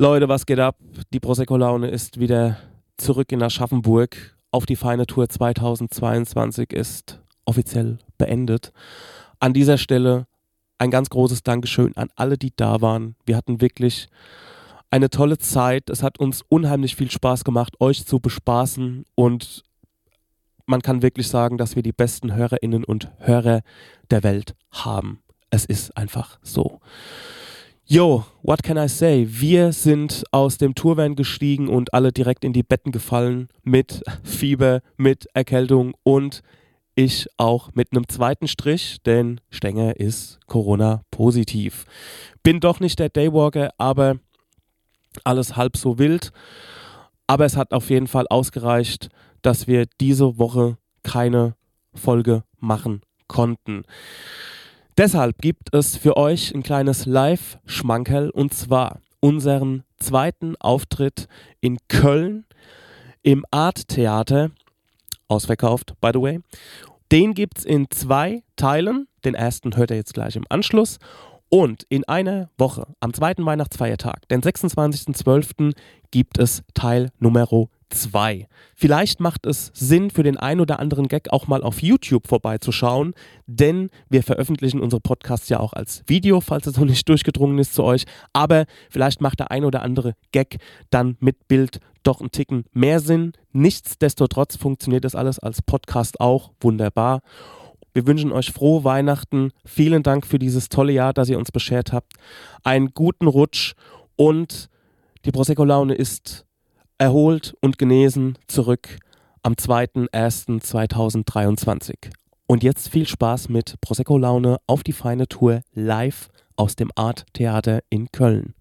Leute, was geht ab? Die Prosecco-Laune ist wieder zurück in Aschaffenburg. Auf die feine Tour 2022 ist offiziell beendet. An dieser Stelle ein ganz großes Dankeschön an alle, die da waren. Wir hatten wirklich eine tolle Zeit. Es hat uns unheimlich viel Spaß gemacht, euch zu bespaßen und man kann wirklich sagen, dass wir die besten Hörerinnen und Hörer der Welt haben. Es ist einfach so. Yo, what can I say? Wir sind aus dem Tourvan gestiegen und alle direkt in die Betten gefallen mit Fieber, mit Erkältung und ich auch mit einem zweiten Strich, denn Stenger ist Corona-positiv. Bin doch nicht der Daywalker, aber alles halb so wild. Aber es hat auf jeden Fall ausgereicht, dass wir diese Woche keine Folge machen konnten. Deshalb gibt es für euch ein kleines Live-Schmankerl und zwar unseren zweiten Auftritt in Köln im Art Theater. Ausverkauft, by the way. Den gibt es in zwei Teilen. Den ersten hört ihr jetzt gleich im Anschluss. Und in einer Woche, am zweiten Weihnachtsfeiertag, den 26.12., gibt es Teil Nummer 2. Vielleicht macht es Sinn für den ein oder anderen Gag auch mal auf YouTube vorbeizuschauen, denn wir veröffentlichen unsere Podcasts ja auch als Video, falls es noch nicht durchgedrungen ist zu euch. Aber vielleicht macht der ein oder andere Gag dann mit Bild doch einen Ticken mehr Sinn. Nichtsdestotrotz funktioniert das alles als Podcast auch wunderbar. Wir wünschen euch frohe Weihnachten. Vielen Dank für dieses tolle Jahr, das ihr uns beschert habt. Einen guten Rutsch und die Prosecco-Laune ist erholt und genesen zurück am 2.1.2023. Und jetzt viel Spaß mit Prosecco Laune auf die feine Tour live aus dem Art Theater in Köln.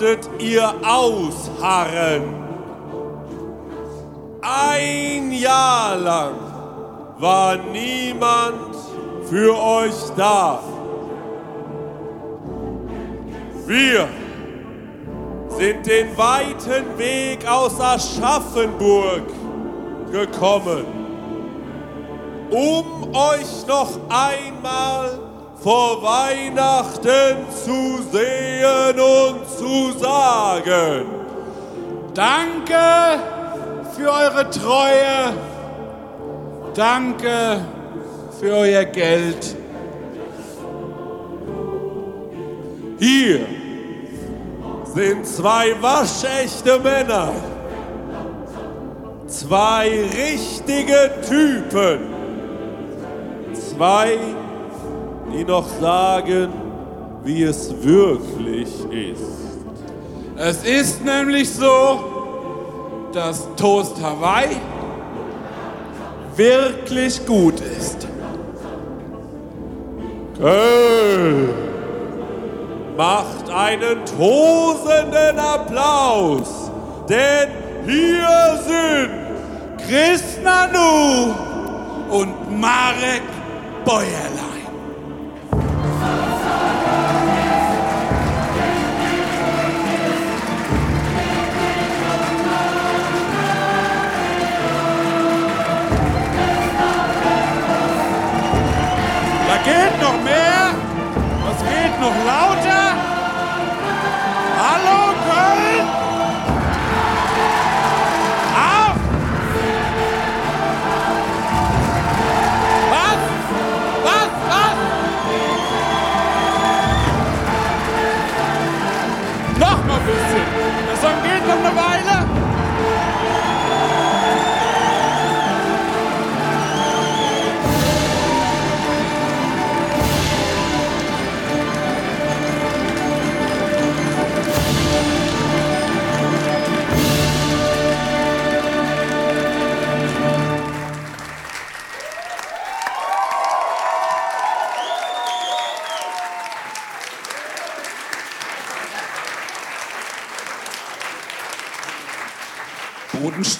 Musstet ihr ausharren. Ein Jahr lang war niemand für euch da. Wir sind den weiten Weg aus Aschaffenburg gekommen um euch noch einmal vor Weihnachten zu sehen und zu sagen. Danke für eure Treue. Danke für euer Geld. Hier sind zwei waschechte Männer. Zwei richtige Typen zwei, die noch sagen, wie es wirklich ist. Es ist nämlich so, dass Toast Hawaii wirklich gut ist. Köln macht einen tosenden Applaus, denn hier sind Chris Nanu und Marek Bäuerlein.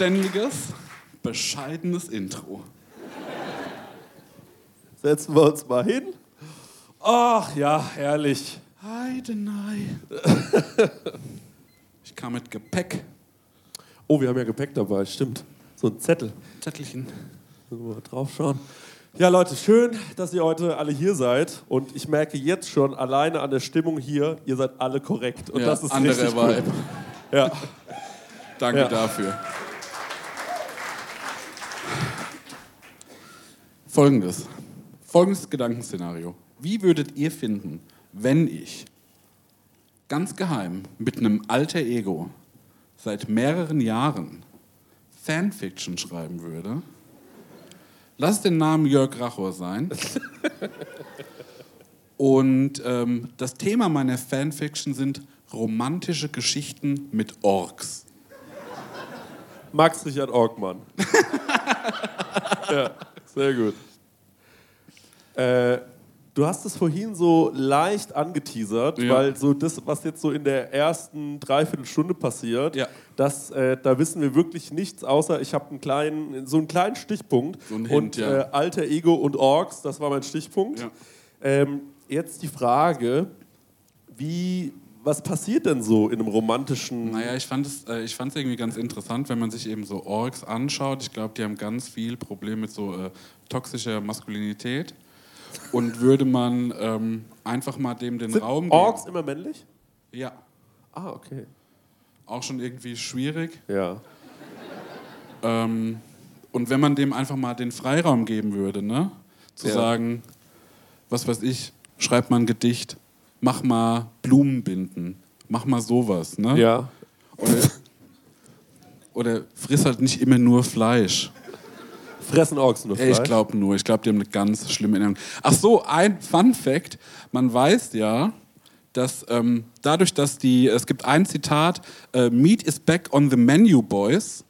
Bodenständiges, bescheidenes Intro. Setzen wir uns mal hin. Ach ja, herrlich. Heidenei. Ich kam mit Gepäck. Oh, wir haben ja Gepäck dabei, stimmt. So ein Zettel. Zettelchen. Mal drauf schauen. Ja, Leute, schön, dass ihr heute alle hier seid. Und ich merke jetzt schon alleine an der Stimmung hier, ihr seid alle korrekt. Und Ja, das ist andere richtig cool. Vibe. Ja. Danke Ja. dafür. Folgendes. Folgendes Gedankenszenario. Wie würdet ihr finden, wenn ich ganz geheim mit einem alter Ego seit mehreren Jahren Fanfiction schreiben würde? Lass den Namen Jörg Rachor sein. Und ähm, das Thema meiner Fanfiction sind romantische Geschichten mit Orks. Max Richard Orgmann. ja, sehr gut. Äh, du hast es vorhin so leicht angeteasert, Ja. weil so das, was jetzt so in der ersten Dreiviertelstunde passiert, Ja. das, äh, da wissen wir wirklich nichts, außer ich habe einen kleinen, so einen kleinen Stichpunkt. So und Hint, ja. äh, alter Ego und Orks, das war mein Stichpunkt. Ähm, jetzt die Frage, wie, was passiert denn so in einem romantischen... Naja, ich fand es äh, ich fand's irgendwie ganz interessant, wenn man sich eben so Orks anschaut. Ich glaube, die haben ganz viel Problem mit so äh, toxischer Maskulinität. Und würde man ähm, einfach mal dem den Sind Raum geben. Orks immer männlich? Ja, Ah, okay. auch schon irgendwie schwierig. Ja. Ähm, und wenn man dem einfach mal den Freiraum geben würde, ne? Zu Ja. sagen, was weiß ich, schreib mal ein Gedicht, mach mal Blumenbinden, mach mal sowas, ne? Ja. Oder, oder friss halt nicht immer nur Fleisch. Fressen Orks nur Ey, ich Fleisch? glaube nur, ich glaube, die haben eine ganz schlimme Erinnerung. Ach so, ein Fun Fact: Man weiß ja, dass ähm, dadurch, dass die, es gibt ein Zitat, äh, Meat is back on the menu, boys.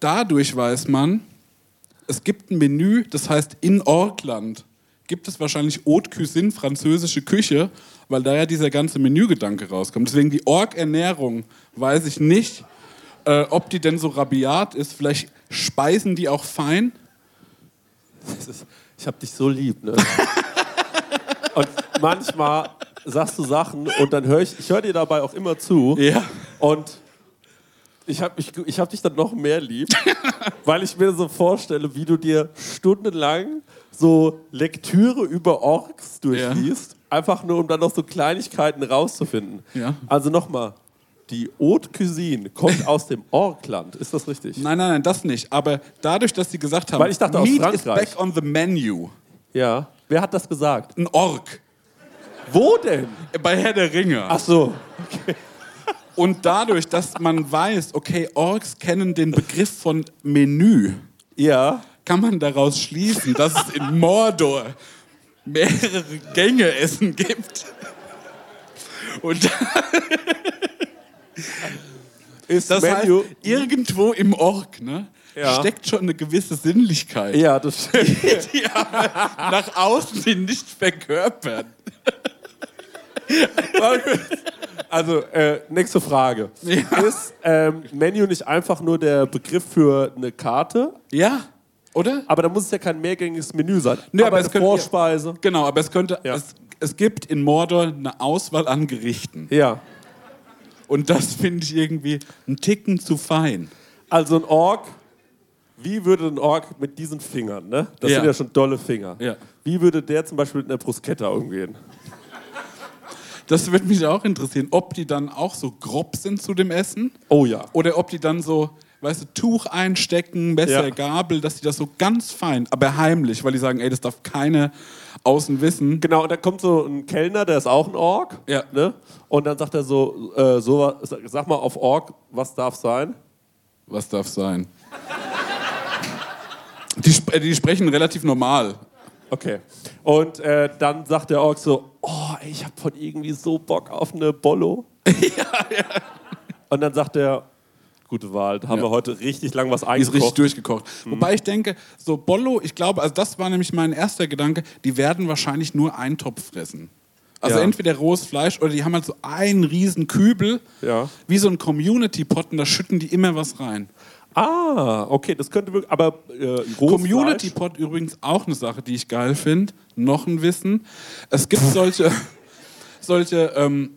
Dadurch weiß man, es gibt ein Menü, das heißt in Orkland gibt es wahrscheinlich Haute Cuisine, französische Küche, weil da ja dieser ganze Menügedanke rauskommt. Deswegen die Ork-Ernährung weiß ich nicht, äh, ob die denn so rabiat ist. Vielleicht speisen die auch fein. Ist- Ich hab dich so lieb, ne? und manchmal sagst du Sachen und dann höre ich, ich höre dir dabei auch immer zu. Ja. Und ich habe ich, ich hab dich dann noch mehr lieb, weil ich mir so vorstelle, wie du dir stundenlang so Lektüre über Orks durchliest, einfach nur um dann noch so Kleinigkeiten rauszufinden. Ja. Also nochmal, die Haute Cuisine kommt aus dem Orkland, ist das richtig? Nein, nein, nein, das nicht. Aber dadurch, dass sie gesagt haben, Weil ich dachte, Meat is back on the menu. Ja. Wer hat das gesagt? Ein Ork. Wo denn? Bei Herr der Ringe. Ach so. Und dadurch, dass man weiß, okay, Orks kennen den Begriff von Menü, Ja. Kann man daraus schließen, dass es in Mordor mehrere Gänge Essen gibt. Und Ist das Menu. heißt, irgendwo im Ork ne, Ja. steckt schon eine gewisse Sinnlichkeit, ja, das stimmt. die aber nach außen hin nicht verkörpern. Also, äh, nächste Frage. Ja. Ist ähm, Menu nicht einfach nur der Begriff für eine Karte? Ja, oder? Aber da muss es ja kein mehrgängiges Menü sein. Nee, aber aber eine es könnte- Vorspeise. Genau, aber es könnte, Ja. es, es gibt in Mordor eine Auswahl an Gerichten. Ja. Und das finde ich irgendwie einen Ticken zu fein. Also ein Ork, wie würde ein Ork mit diesen Fingern, ne? Das Ja. sind ja schon dolle Finger. Ja. Wie würde der zum Beispiel mit einer Bruschetta umgehen? Das würde mich auch interessieren, ob die dann auch so grob sind zu dem Essen Oh ja. oder ob die dann so, weißt du, Tuch einstecken, Messer, Ja. Gabel, dass die das so ganz fein, aber heimlich, weil die sagen, ey, das darf keine außen wissen. Genau, und dann kommt so ein Kellner, der ist auch ein Ork. Ja. Ne? Und dann sagt er so, äh, so, sag mal auf Ork, was darf sein? Was darf sein? Die, sp äh, die sprechen relativ normal. Okay. Und äh, dann sagt der Ork so, oh, ey, ich hab von irgendwie so Bock auf eine Bollo. Und dann sagt er, gute Wahl, da haben Ja. wir heute richtig lang was Die ist richtig eingekocht. durchgekocht. Wobei ich denke, so Bollo, ich glaube, also das war nämlich mein erster Gedanke, die werden wahrscheinlich nur einen Topf fressen. Also Ja. entweder rohes Fleisch oder die haben halt so einen riesen Kübel, Ja. wie so ein Community-Pot und da schütten die immer was rein. Ah, okay, das könnte wirklich. Aber äh, Community? Pod übrigens auch eine Sache, die ich geil finde. Noch ein Wissen. Es gibt solche, solche, ähm,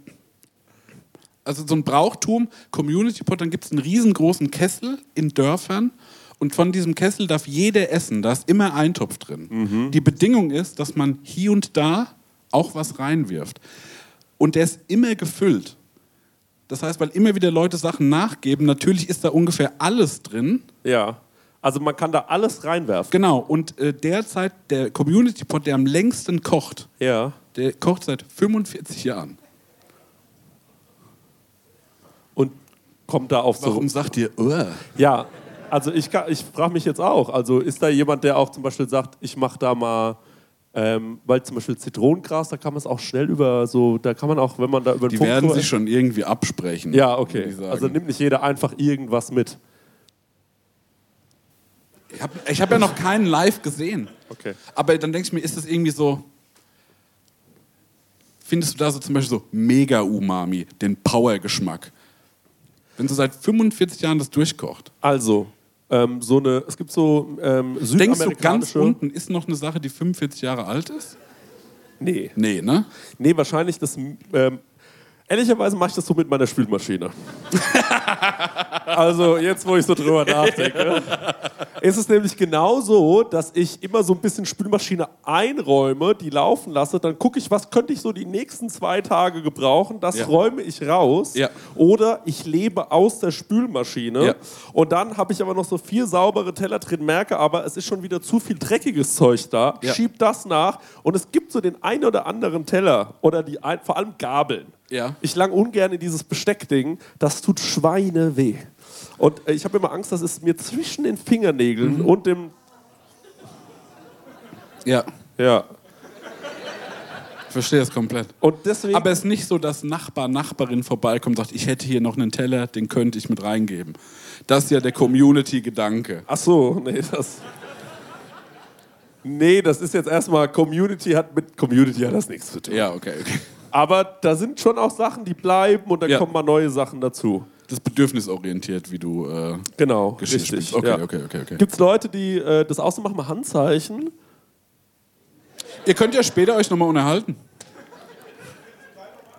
also so ein Brauchtum, Community Pod, dann gibt es einen riesengroßen Kessel in Dörfern und von diesem Kessel darf jeder essen. Da ist immer Eintopf drin. Die Bedingung ist, dass man hier und da auch was reinwirft. Und der ist immer gefüllt. Das heißt, weil immer wieder Leute Sachen nachgeben, natürlich ist da ungefähr alles drin. Ja. Also man kann da alles reinwerfen. Genau, und äh, derzeit der Community Pod, der am längsten kocht, Ja. der kocht seit 45 Jahren. Und kommt da auf so. Warum sagt ihr, uh? Ja, also ich, kann- ich frage mich jetzt auch, also ist da jemand, der auch zum Beispiel sagt, ich mache da mal, ähm, weil zum Beispiel Zitronengras, da kann man es auch schnell über so, da kann man auch, wenn man da über den Die Punkt werden sich schon irgendwie absprechen. Ja, okay. Also nimmt nicht jeder einfach irgendwas mit. ich habe ich hab ja noch keinen live gesehen. Okay. Aber dann denke ich mir, ist das irgendwie so. Findest du da so zum Beispiel so Mega-Umami, den Power-Geschmack? Wenn so seit 45 Jahren das durchkocht. Also, ähm, so eine, es gibt so ähm, Denkst du, ganz unten ist noch eine Sache, die 45 Jahre alt ist? Nee. Nee, ne? Nee, wahrscheinlich das. Ähm, ehrlicherweise mache ich das so mit meiner Spülmaschine. also, jetzt, wo ich so drüber nachdenke, ist es nämlich genau so, dass ich immer so ein bisschen Spülmaschine einräume, die laufen lasse, dann gucke ich, was könnte ich so die nächsten zwei Tage gebrauchen, das Ja. räume ich raus. Ja. Oder ich lebe aus der Spülmaschine Ja. und dann habe ich aber noch so vier saubere Teller drin, merke aber, es ist schon wieder zu viel dreckiges Zeug da, schieb das nach und es gibt so den ein oder anderen Teller oder die ein, vor allem Gabeln. Ja. Ich lang ungern in dieses Besteckding, das tut Schweine weh. Und äh, ich habe immer Angst, dass es mir zwischen den Fingernägeln Mhm. und dem Ja. ja Ich verstehe das komplett. Aber es ist nicht so, dass Nachbar, Nachbarin vorbeikommt und sagt, ich hätte hier noch einen Teller, den könnte ich mit reingeben. Das ist ja der Community-Gedanke. Ach so, nee, das. Nee, das ist jetzt erstmal Community hat mit Community hat das nichts zu tun. Ja, okay, okay. Aber da sind schon auch Sachen, die bleiben und dann Ja. kommen mal neue Sachen dazu. Das ist bedürfnisorientiert, wie du äh, Genau, Geschichte richtig. Okay, ja. okay, okay, okay. Gibt es Leute, die äh, das auch so machen, mal Handzeichen? Ihr könnt ja später euch nochmal unterhalten.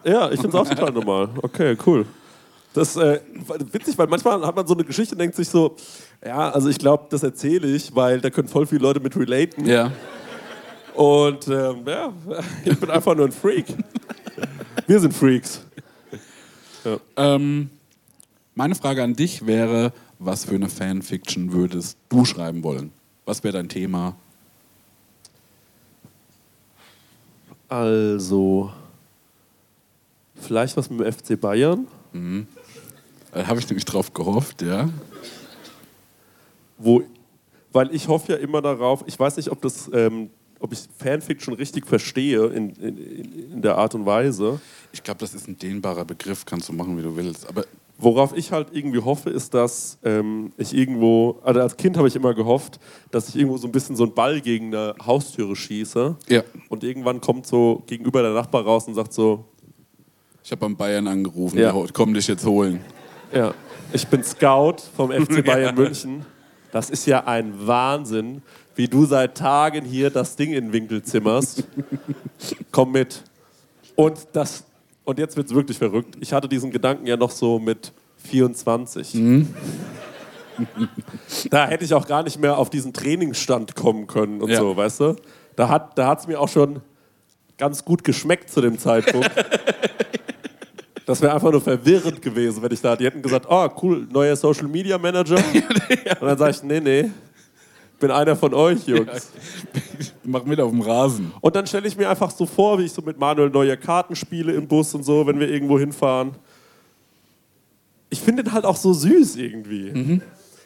Ja, ich finde es auch total normal. Okay, cool. Das ist äh, witzig, weil manchmal hat man so eine Geschichte und denkt sich so, ja, also ich glaube, das erzähle ich, weil da können voll viele Leute mit relaten. Ja. Und ähm, ja, ich bin einfach nur ein Freak. Wir sind Freaks. Ähm, meine Frage an dich wäre, was für eine Fanfiction würdest du schreiben wollen? Was wäre dein Thema? Also, vielleicht was mit dem FC Bayern, Da habe ich nämlich drauf gehofft, ja. wo, weil ich hoffe ja immer darauf, ich weiß nicht, ob das, ähm, ob ich Fanfiction richtig verstehe in, in, in der Art und Weise. Ich glaube, das ist ein dehnbarer Begriff, kannst du machen, wie du willst. Aber Worauf ich halt irgendwie hoffe, ist, dass ähm, ich irgendwo, also als Kind habe ich immer gehofft, dass ich irgendwo so ein bisschen so einen Ball gegen eine Haustüre schieße. Ja. Und irgendwann kommt so gegenüber der Nachbar raus und sagt so, ich habe beim Bayern angerufen, Ja. komm dich jetzt holen. ja, ich bin Scout vom FC Bayern München. Das ist ja ein Wahnsinn, wie du seit Tagen hier das Ding in den Winkel zimmerst. Komm mit. Und, das, und jetzt wird es wirklich verrückt. Ich hatte diesen Gedanken ja noch so mit 24. Da hätte ich auch gar nicht mehr auf diesen Trainingsstand kommen können und Ja. so, weißt du? Da hat es da mir auch schon ganz gut geschmeckt zu dem Zeitpunkt. Das wäre einfach nur verwirrend gewesen, wenn ich da. Die hätten gesagt, oh cool, neuer Social Media Manager. Und dann sage ich, nee, nee, bin einer von euch, Jungs. Mach mit auf dem Rasen. Und dann stelle ich mir einfach so vor, wie ich so mit Manuel neue Karten spiele im Bus und so, wenn wir irgendwo hinfahren. Ich finde den halt auch so süß irgendwie.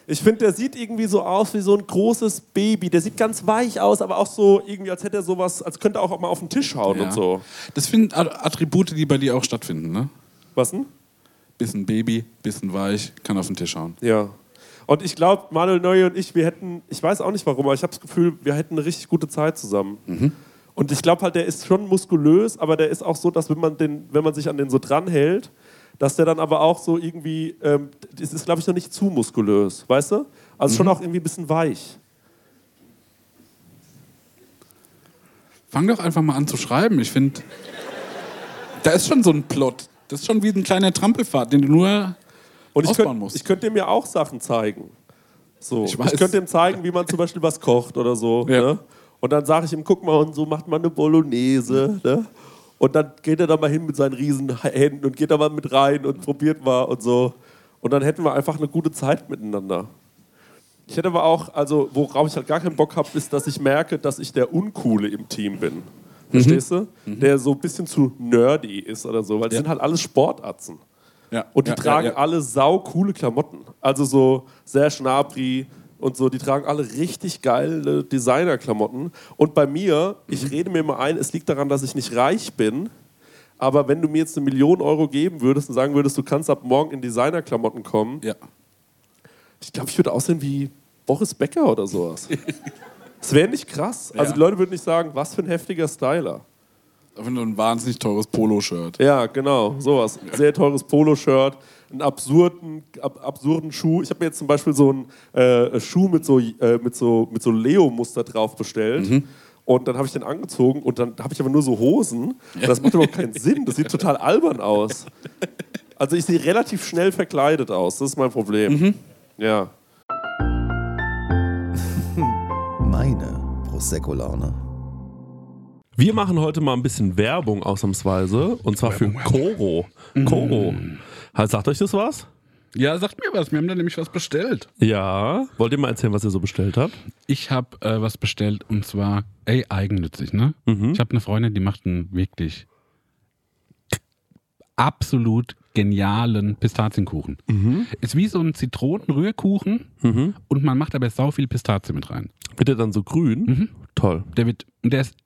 Ich finde, der sieht irgendwie so aus wie so ein großes Baby. Der sieht ganz weich aus, aber auch so irgendwie, als hätte er sowas, als könnte er auch mal auf den Tisch hauen Ja. und so. Das sind At- Attribute, die bei dir auch stattfinden, ne? Was denn? Bisschen Baby, bisschen weich, kann auf den Tisch hauen. Ja. Und ich glaube, Manuel Neuer und ich, wir hätten, ich weiß auch nicht warum, aber ich habe das Gefühl, wir hätten eine richtig gute Zeit zusammen. Und ich glaube halt, der ist schon muskulös, aber der ist auch so, dass wenn man, den, wenn man sich an den so dranhält, dass der dann aber auch so irgendwie, ähm, das ist glaube ich noch nicht zu muskulös, weißt du? Also mhm. schon auch irgendwie ein bisschen weich. Fang doch einfach mal an zu schreiben. Ich finde, da ist schon so ein Plot. Das ist schon wie ein kleiner Trampelfahrt, den du nur und ich ausbauen könnt, könnte dir mir auch Sachen zeigen. So. Ich, ich könnte ihm zeigen, wie man zum Beispiel was kocht oder so. Ja. Ne? Und dann sage ich ihm, guck mal, und so macht man eine Bolognese. Ne? Und dann geht er da mal hin mit seinen riesen Händen und geht da mal mit rein und probiert mal und so. Und dann hätten wir einfach eine gute Zeit miteinander. Ich hätte aber auch, also worauf ich halt gar keinen Bock habe, ist, dass ich merke, dass ich der Uncoole im Team bin. Verstehst mhm. du? Mhm. Der so ein bisschen zu nerdy ist oder so, weil die ja. sind halt alles Sportatzen. Ja. Und die ja, tragen ja, alle sau coole Klamotten. Also so sehr Schnabri und so. Die tragen alle richtig geile Designer-Klamotten. Und bei mir, ich mhm. rede mir immer ein, es liegt daran, dass ich nicht reich bin. Aber wenn du mir jetzt eine Million Euro geben würdest und sagen würdest, du kannst ab morgen in Designer-Klamotten kommen, ja. ich glaube, ich würde aussehen wie Boris Becker oder sowas. Das wäre nicht krass. Also die Leute würden nicht sagen, was für ein heftiger Styler. Einfach nur ein wahnsinnig teures Poloshirt. Ja, genau, sowas. Sehr teures Poloshirt, einen absurden, ab, absurden Schuh. Ich habe mir jetzt zum Beispiel so einen äh, Schuh mit so, äh, mit so, mit so Leo-Muster drauf bestellt. Mhm. Und dann habe ich den angezogen und dann habe ich aber nur so Hosen. Das macht überhaupt keinen Sinn. Das sieht total albern aus. Also ich sehe relativ schnell verkleidet aus. Das ist mein Problem. Mhm. Ja. Meine Prosecco-Laune. Wir machen heute mal ein bisschen Werbung ausnahmsweise und zwar für Koro. Koro. Mm. Sagt euch das was? Ja, sagt mir was. Wir haben da nämlich was bestellt. Ja. Wollt ihr mal erzählen, was ihr so bestellt habt? Ich habe äh, was bestellt und zwar, ey, eigennützig, ne? Mhm. Ich habe eine Freundin, die macht einen wirklich absolut genialen Pistazienkuchen. Mhm. Ist wie so ein Zitronenrührkuchen mhm. und man macht aber sau viel Pistazie mit rein. Wird der dann so grün? Mhm. Toll. Der wird, der ist,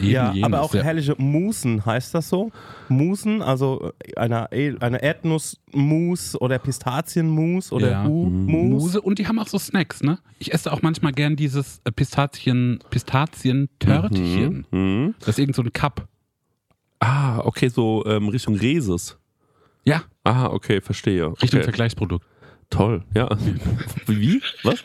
Eben ja, jenes, aber auch ja. herrliche Musen, heißt das so? Musen, also eine, eine Erdnussmus oder Pistazienmus oder ja. Mousse. Muse und die haben auch so Snacks, ne? Ich esse auch manchmal gern dieses äh, Pistazien, Pistazientörtchen. Mhm. Mhm. Das ist irgend so ein Cup. Ah, okay, so ähm, Richtung Reses. Ja. Ah, okay, verstehe. Richtung okay. Vergleichsprodukt. Toll, ja. Wie? Was?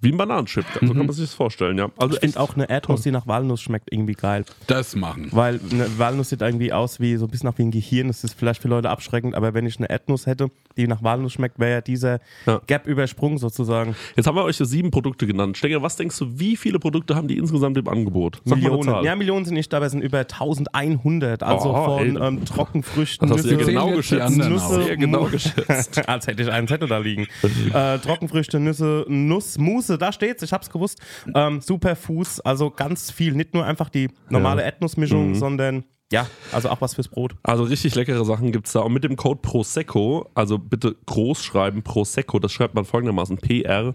Wie ein Bananenchip. So kann man sich das vorstellen, ja. Also Ich finde auch eine Erdnuss, die nach Walnuss schmeckt, irgendwie geil. Das machen. Weil eine Walnuss sieht irgendwie aus wie so ein bisschen nach wie ein Gehirn. Das ist vielleicht für Leute abschreckend, aber wenn ich eine Erdnuss hätte, die nach Walnuss schmeckt, wäre ja dieser Ja. Gap übersprungen sozusagen. Jetzt haben wir euch ja sieben Produkte genannt. Stenger, was denkst du, wie viele Produkte haben die insgesamt im Angebot? Sag Millionen. Ja, Millionen sind nicht dabei, es sind über 1100. Also Oh, von ähm, Trockenfrüchten, Das hast Nüsse, genau geschätzt. Nüsse, genau Mu- geschätzt. Als hätte ich einen Zettel da liegen. äh, Trockenfrüchte, Nüsse, Nuss, Mousse, da steht's, ich hab's gewusst. Ähm, Superfoods, also ganz viel. Nicht nur einfach die normale Ja. Erdnussmischung, Mhm. sondern ja, also auch was fürs Brot. Also richtig leckere Sachen gibt es da. Und mit dem Code Prosecco, also bitte groß schreiben, Prosecco, das schreibt man folgendermaßen: P-R-O-S-E-C-C-O.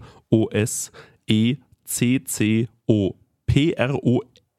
P-R-O-S-E-C-C-O.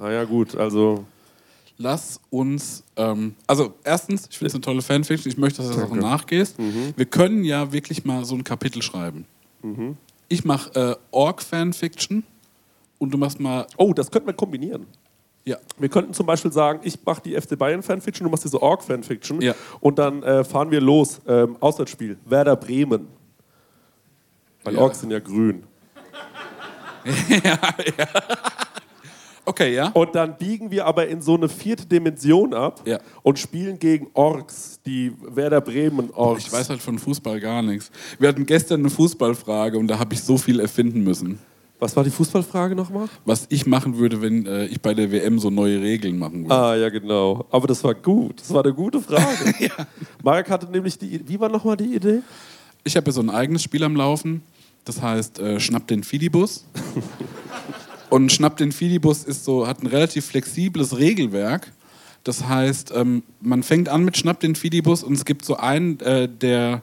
Ah ja, gut, also Lass uns, ähm, also erstens, ich finde es eine tolle Fanfiction, ich möchte, dass du das auch nachgehst. Wir können ja wirklich mal so ein Kapitel schreiben. Ich mache äh, Org-Fanfiction und du machst mal, Oh, das könnten wir kombinieren. ja, Wir könnten zum Beispiel sagen, ich mache die FC Bayern Fanfiction, du machst diese Org Fanfiction Ja. und dann äh, fahren wir los. Ähm, Auswärtsspiel, Werder Bremen. Weil Ja. Orks sind ja grün. okay, ja. Und dann biegen wir aber in so eine vierte Dimension ab Ja. und spielen gegen Orks, die Werder Bremen Orks. Ich weiß halt von Fußball gar nichts. Wir hatten gestern eine Fußballfrage und da habe ich so viel erfinden müssen. Was war die Fußballfrage nochmal? Was ich machen würde, wenn äh, ich bei der WM so neue Regeln machen würde. Ah, ja, genau. Aber das war gut. Das war eine gute Frage. Marek hatte nämlich die. Wie war nochmal die Idee? Ich habe ja so ein eigenes Spiel am Laufen. Das heißt, äh, schnapp den Fidibus. Und schnapp den Fidibus ist so, hat ein relativ flexibles Regelwerk. Das heißt, ähm, man fängt an mit Schnapp den Fidibus und es gibt so einen, äh, der,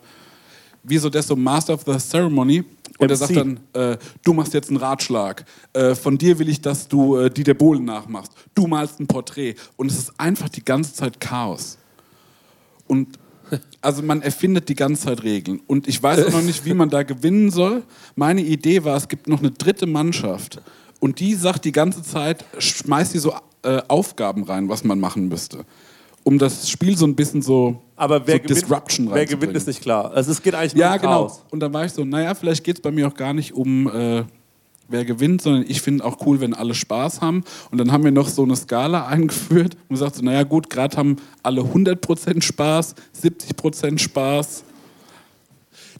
wie so der so Master of the Ceremony. Und der MC. sagt dann, äh, du machst jetzt einen Ratschlag. Äh, von dir will ich, dass du äh, Dieter Bohlen nachmachst. Du malst ein Porträt. Und es ist einfach die ganze Zeit Chaos. Und also man erfindet die ganze Zeit Regeln. Und ich weiß auch noch nicht, wie man da gewinnen soll. Meine Idee war, es gibt noch eine dritte Mannschaft. Und die sagt die ganze Zeit, schmeißt die so äh, Aufgaben rein, was man machen müsste. Um das Spiel so ein bisschen so, Aber wer, so gewinnt, Disruption wer gewinnt, ist nicht klar. Also es geht eigentlich nur Ja, um genau. Chaos. Und dann war ich so, naja, vielleicht geht es bei mir auch gar nicht um, äh, wer gewinnt, sondern ich finde auch cool, wenn alle Spaß haben. Und dann haben wir noch so eine Skala eingeführt und gesagt, so, naja gut, gerade haben alle 100% Spaß, 70% Spaß.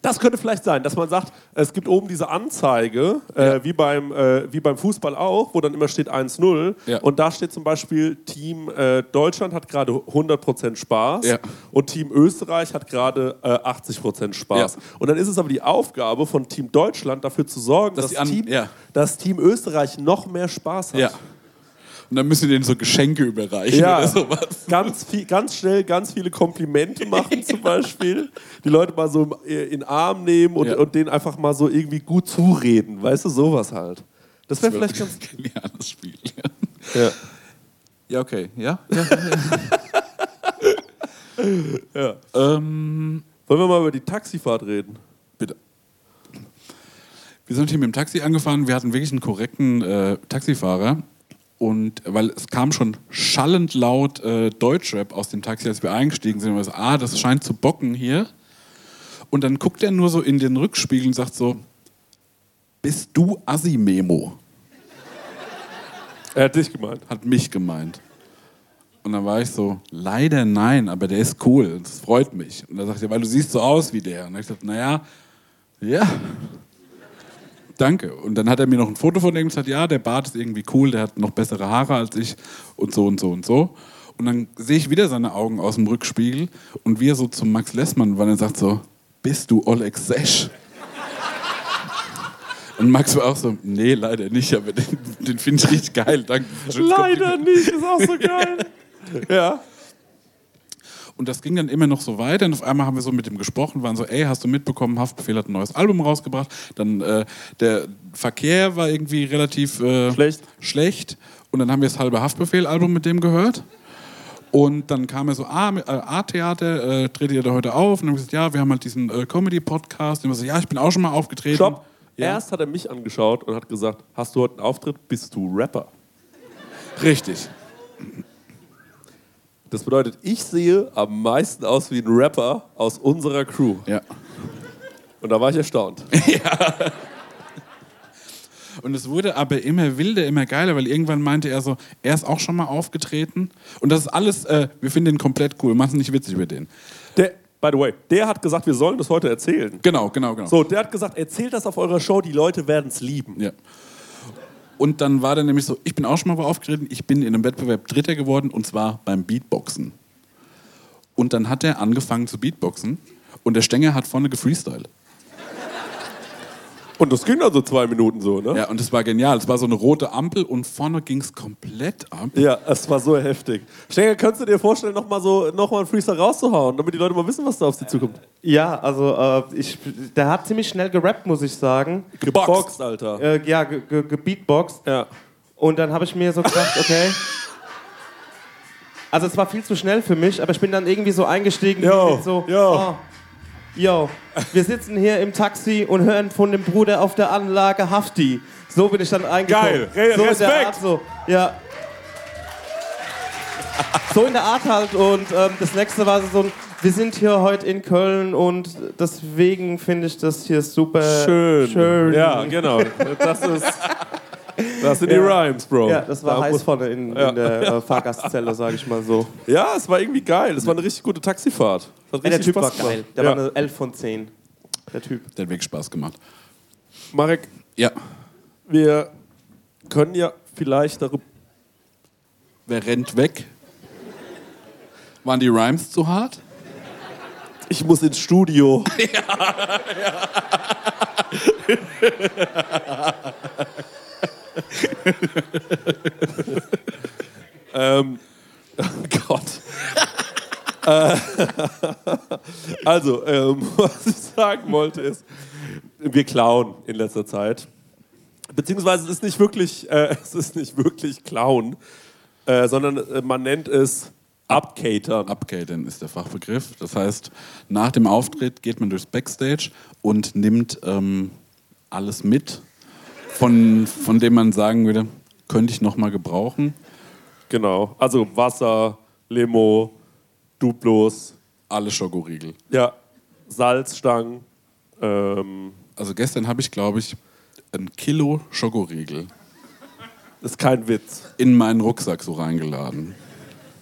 Das könnte vielleicht sein, dass man sagt, es gibt oben diese Anzeige, äh, wie, beim, äh, wie beim Fußball auch, wo dann immer steht 1-0. Ja. Und da steht zum Beispiel, Team äh, Deutschland hat gerade 100% Spaß Ja. und Team Österreich hat gerade äh, 80% Spaß. Und dann ist es aber die Aufgabe von Team Deutschland, dafür zu sorgen, Dass dass, Team, ja. dass Team Österreich noch mehr Spaß hat. Und dann müssen wir denen so Geschenke überreichen Ja, oder sowas. ganz, viel, ganz schnell ganz viele Komplimente machen zum Beispiel. Die Leute mal so in den Arm nehmen und, Ja. und denen einfach mal so irgendwie gut zureden. Weißt du, sowas halt. Das wäre vielleicht ganz... ein geniales Spiel. Ja. Ja, okay. Ja? Ja. ja. Ähm, Wollen wir mal über die Taxifahrt reden? bitte. Wir sind hier mit dem Taxi angefahren. Wir hatten wirklich einen korrekten äh, Taxifahrer. Und weil es kam schon schallend laut äh, Deutschrap aus dem Taxi, als wir eingestiegen sind. Und wir so, ah, das scheint zu bocken hier. Und dann guckt er nur so in den Rückspiegel und sagt so, bist du Assi-Memo? Er hat dich gemeint. Hat mich gemeint. Und dann war ich so, leider nein, aber der ist cool, das freut mich. Und dann sagt er, weil du siehst so aus wie der. Und ich gesagt, naja, ja, Danke. Und dann hat er mir noch ein Foto von dem gesagt, ja, der Bart ist irgendwie cool, der hat noch bessere Haare als ich und so und so und so. Und dann sehe ich wieder seine Augen aus dem Rückspiegel und wie er so zum Max Lessmann, weil er sagt so, bist du Oleg Sesch? Und Max war auch so, nee, leider nicht, aber den, den finde ich richtig geil. Danke. Leider nicht, ist auch so geil. ja. Und das ging dann immer noch so weiter. Und auf einmal haben wir so mit ihm gesprochen, waren so, ey, hast du mitbekommen, Haftbefehl hat ein neues Album rausgebracht. Dann äh, der Verkehr war irgendwie relativ äh, Schlecht. schlecht. Und dann haben wir das halbe Haftbefehl-Album mit dem gehört. Und dann kam er so, ah, mit, äh, A-Theater, äh, tretet ihr da heute auf? Und dann haben wir gesagt, ja, wir haben halt diesen äh, Comedy-Podcast. Und wir so, ja, ich bin auch schon mal aufgetreten. Stopp. Ja. Erst hat er mich angeschaut und hat gesagt, hast du heute einen Auftritt, bist du Rapper. Richtig. Das bedeutet, ich sehe am meisten aus wie ein Rapper aus unserer Crew. Ja. Und da war ich erstaunt. Und es wurde aber immer wilder, immer geiler, weil irgendwann meinte er so, er ist auch schon mal aufgetreten. Und das ist alles, äh, wir finden den komplett cool, machen es nicht witzig über den. Der, by the way, der hat gesagt, wir sollen das heute erzählen. Genau, genau, genau. So, der hat gesagt, erzählt das auf eurer Show, die Leute werden es lieben. Ja. Und dann war der nämlich so, ich bin auch schon mal aufgetreten, ich bin in einem Wettbewerb Dritter geworden und zwar beim Beatboxen. Und dann hat er angefangen zu Beatboxen und der Stenger hat vorne gefreestylt. Und das ging dann so zwei Minuten so, ne? Ja, und das war genial. Es war so eine rote Ampel und vorne ging es komplett ab. Ja, es war so heftig. Stengel, könntest du dir vorstellen, nochmal so, noch mal einen Freestyle rauszuhauen, damit die Leute mal wissen, was da auf sie zukommt? Ja, also äh, ich, der hat ziemlich schnell gerappt, muss ich sagen. Geboxt, Alter. Äh, ja, ge- ge- gebeatboxt. Ja. Und dann habe ich mir so gedacht, okay. Also es war viel zu schnell für mich, aber ich bin dann irgendwie so eingestiegen mit so, jo. oh, yo, wir sitzen hier im Taxi und hören von dem Bruder auf der Anlage Hafti. So bin ich dann eingekommen. Geil, Re- so In Respekt. der Art, so, ja. So in der Art halt und ähm, das nächste war so ein, wir sind hier heute in Köln und deswegen finde ich das hier super Schön. schön. Ja, genau. Das ist. Das sind die Ja. Rhymes, Bro. Ja, das war Da heiß vorne in, Ja. in der äh, Fahrgastzelle, sage ich mal so. Ja, es war irgendwie geil. Es war eine richtig gute Taxifahrt. Ja, der Typ war Spaß gemacht. geil. Der ja. war eine 11 von 10. Der Typ. Der hat wirklich Spaß gemacht. Marek, Ja. wir können ja vielleicht darüber. Wer rennt weg? Waren die Rhymes zu hart? Ich muss ins Studio. ähm, oh Gott. Äh, also, ähm, was ich sagen wollte ist, wir klauen in letzter Zeit. Beziehungsweise es ist nicht wirklich, äh, es ist nicht wirklich klauen, äh, sondern äh, man nennt es Upcatern. Upcaten ist der Fachbegriff. Das heißt, nach dem Auftritt geht man durchs Backstage und nimmt ähm, alles mit, von, von dem man sagen würde, könnte ich noch mal gebrauchen. Genau. Also Wasser, Limo, Duplos, Alle Schokoriegel. ja, Salzstangen. Ähm, Also gestern habe ich, glaube ich, ein Kilo Schokoriegel ist kein Witz. in meinen Rucksack so reingeladen.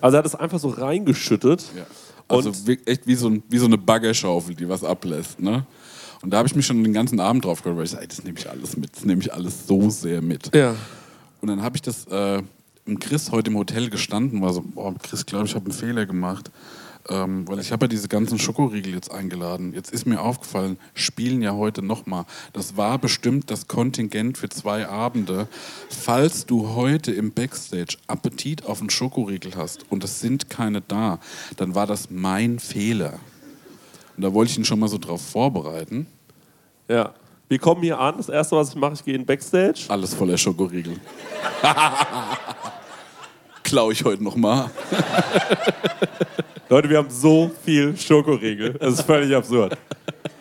Also er hat es einfach so reingeschüttet. Ja. Also wir- echt wie so, ein, wie so eine Baggerschaufel, die was ablässt. Ne? Und da habe ich mich schon den ganzen Abend drauf geholt, weil ich sage, das nehme ich alles mit. Das nehme ich alles so sehr mit. Ja. Und dann habe ich das äh, im Chris heute im Hotel gestanden, war so, boah, Chris, glaube ich, habe einen Fehler gemacht. Ähm, weil ich habe ja diese ganzen Schokoriegel jetzt eingeladen. Jetzt ist mir aufgefallen, spielen ja heute nochmal. Das war bestimmt das Kontingent für zwei Abende. Falls du heute im Backstage Appetit auf einen Schokoriegel hast und es sind keine da, dann war das mein Fehler. Und da wollte ich ihn schon mal so drauf vorbereiten. Ja. Wir kommen hier an. Das erste, was ich mache, ich gehe in Backstage. Alles voller Schokoriegel. Klau ich heute nochmal. Leute, wir haben so viel Schokoriegel. Es ist völlig absurd.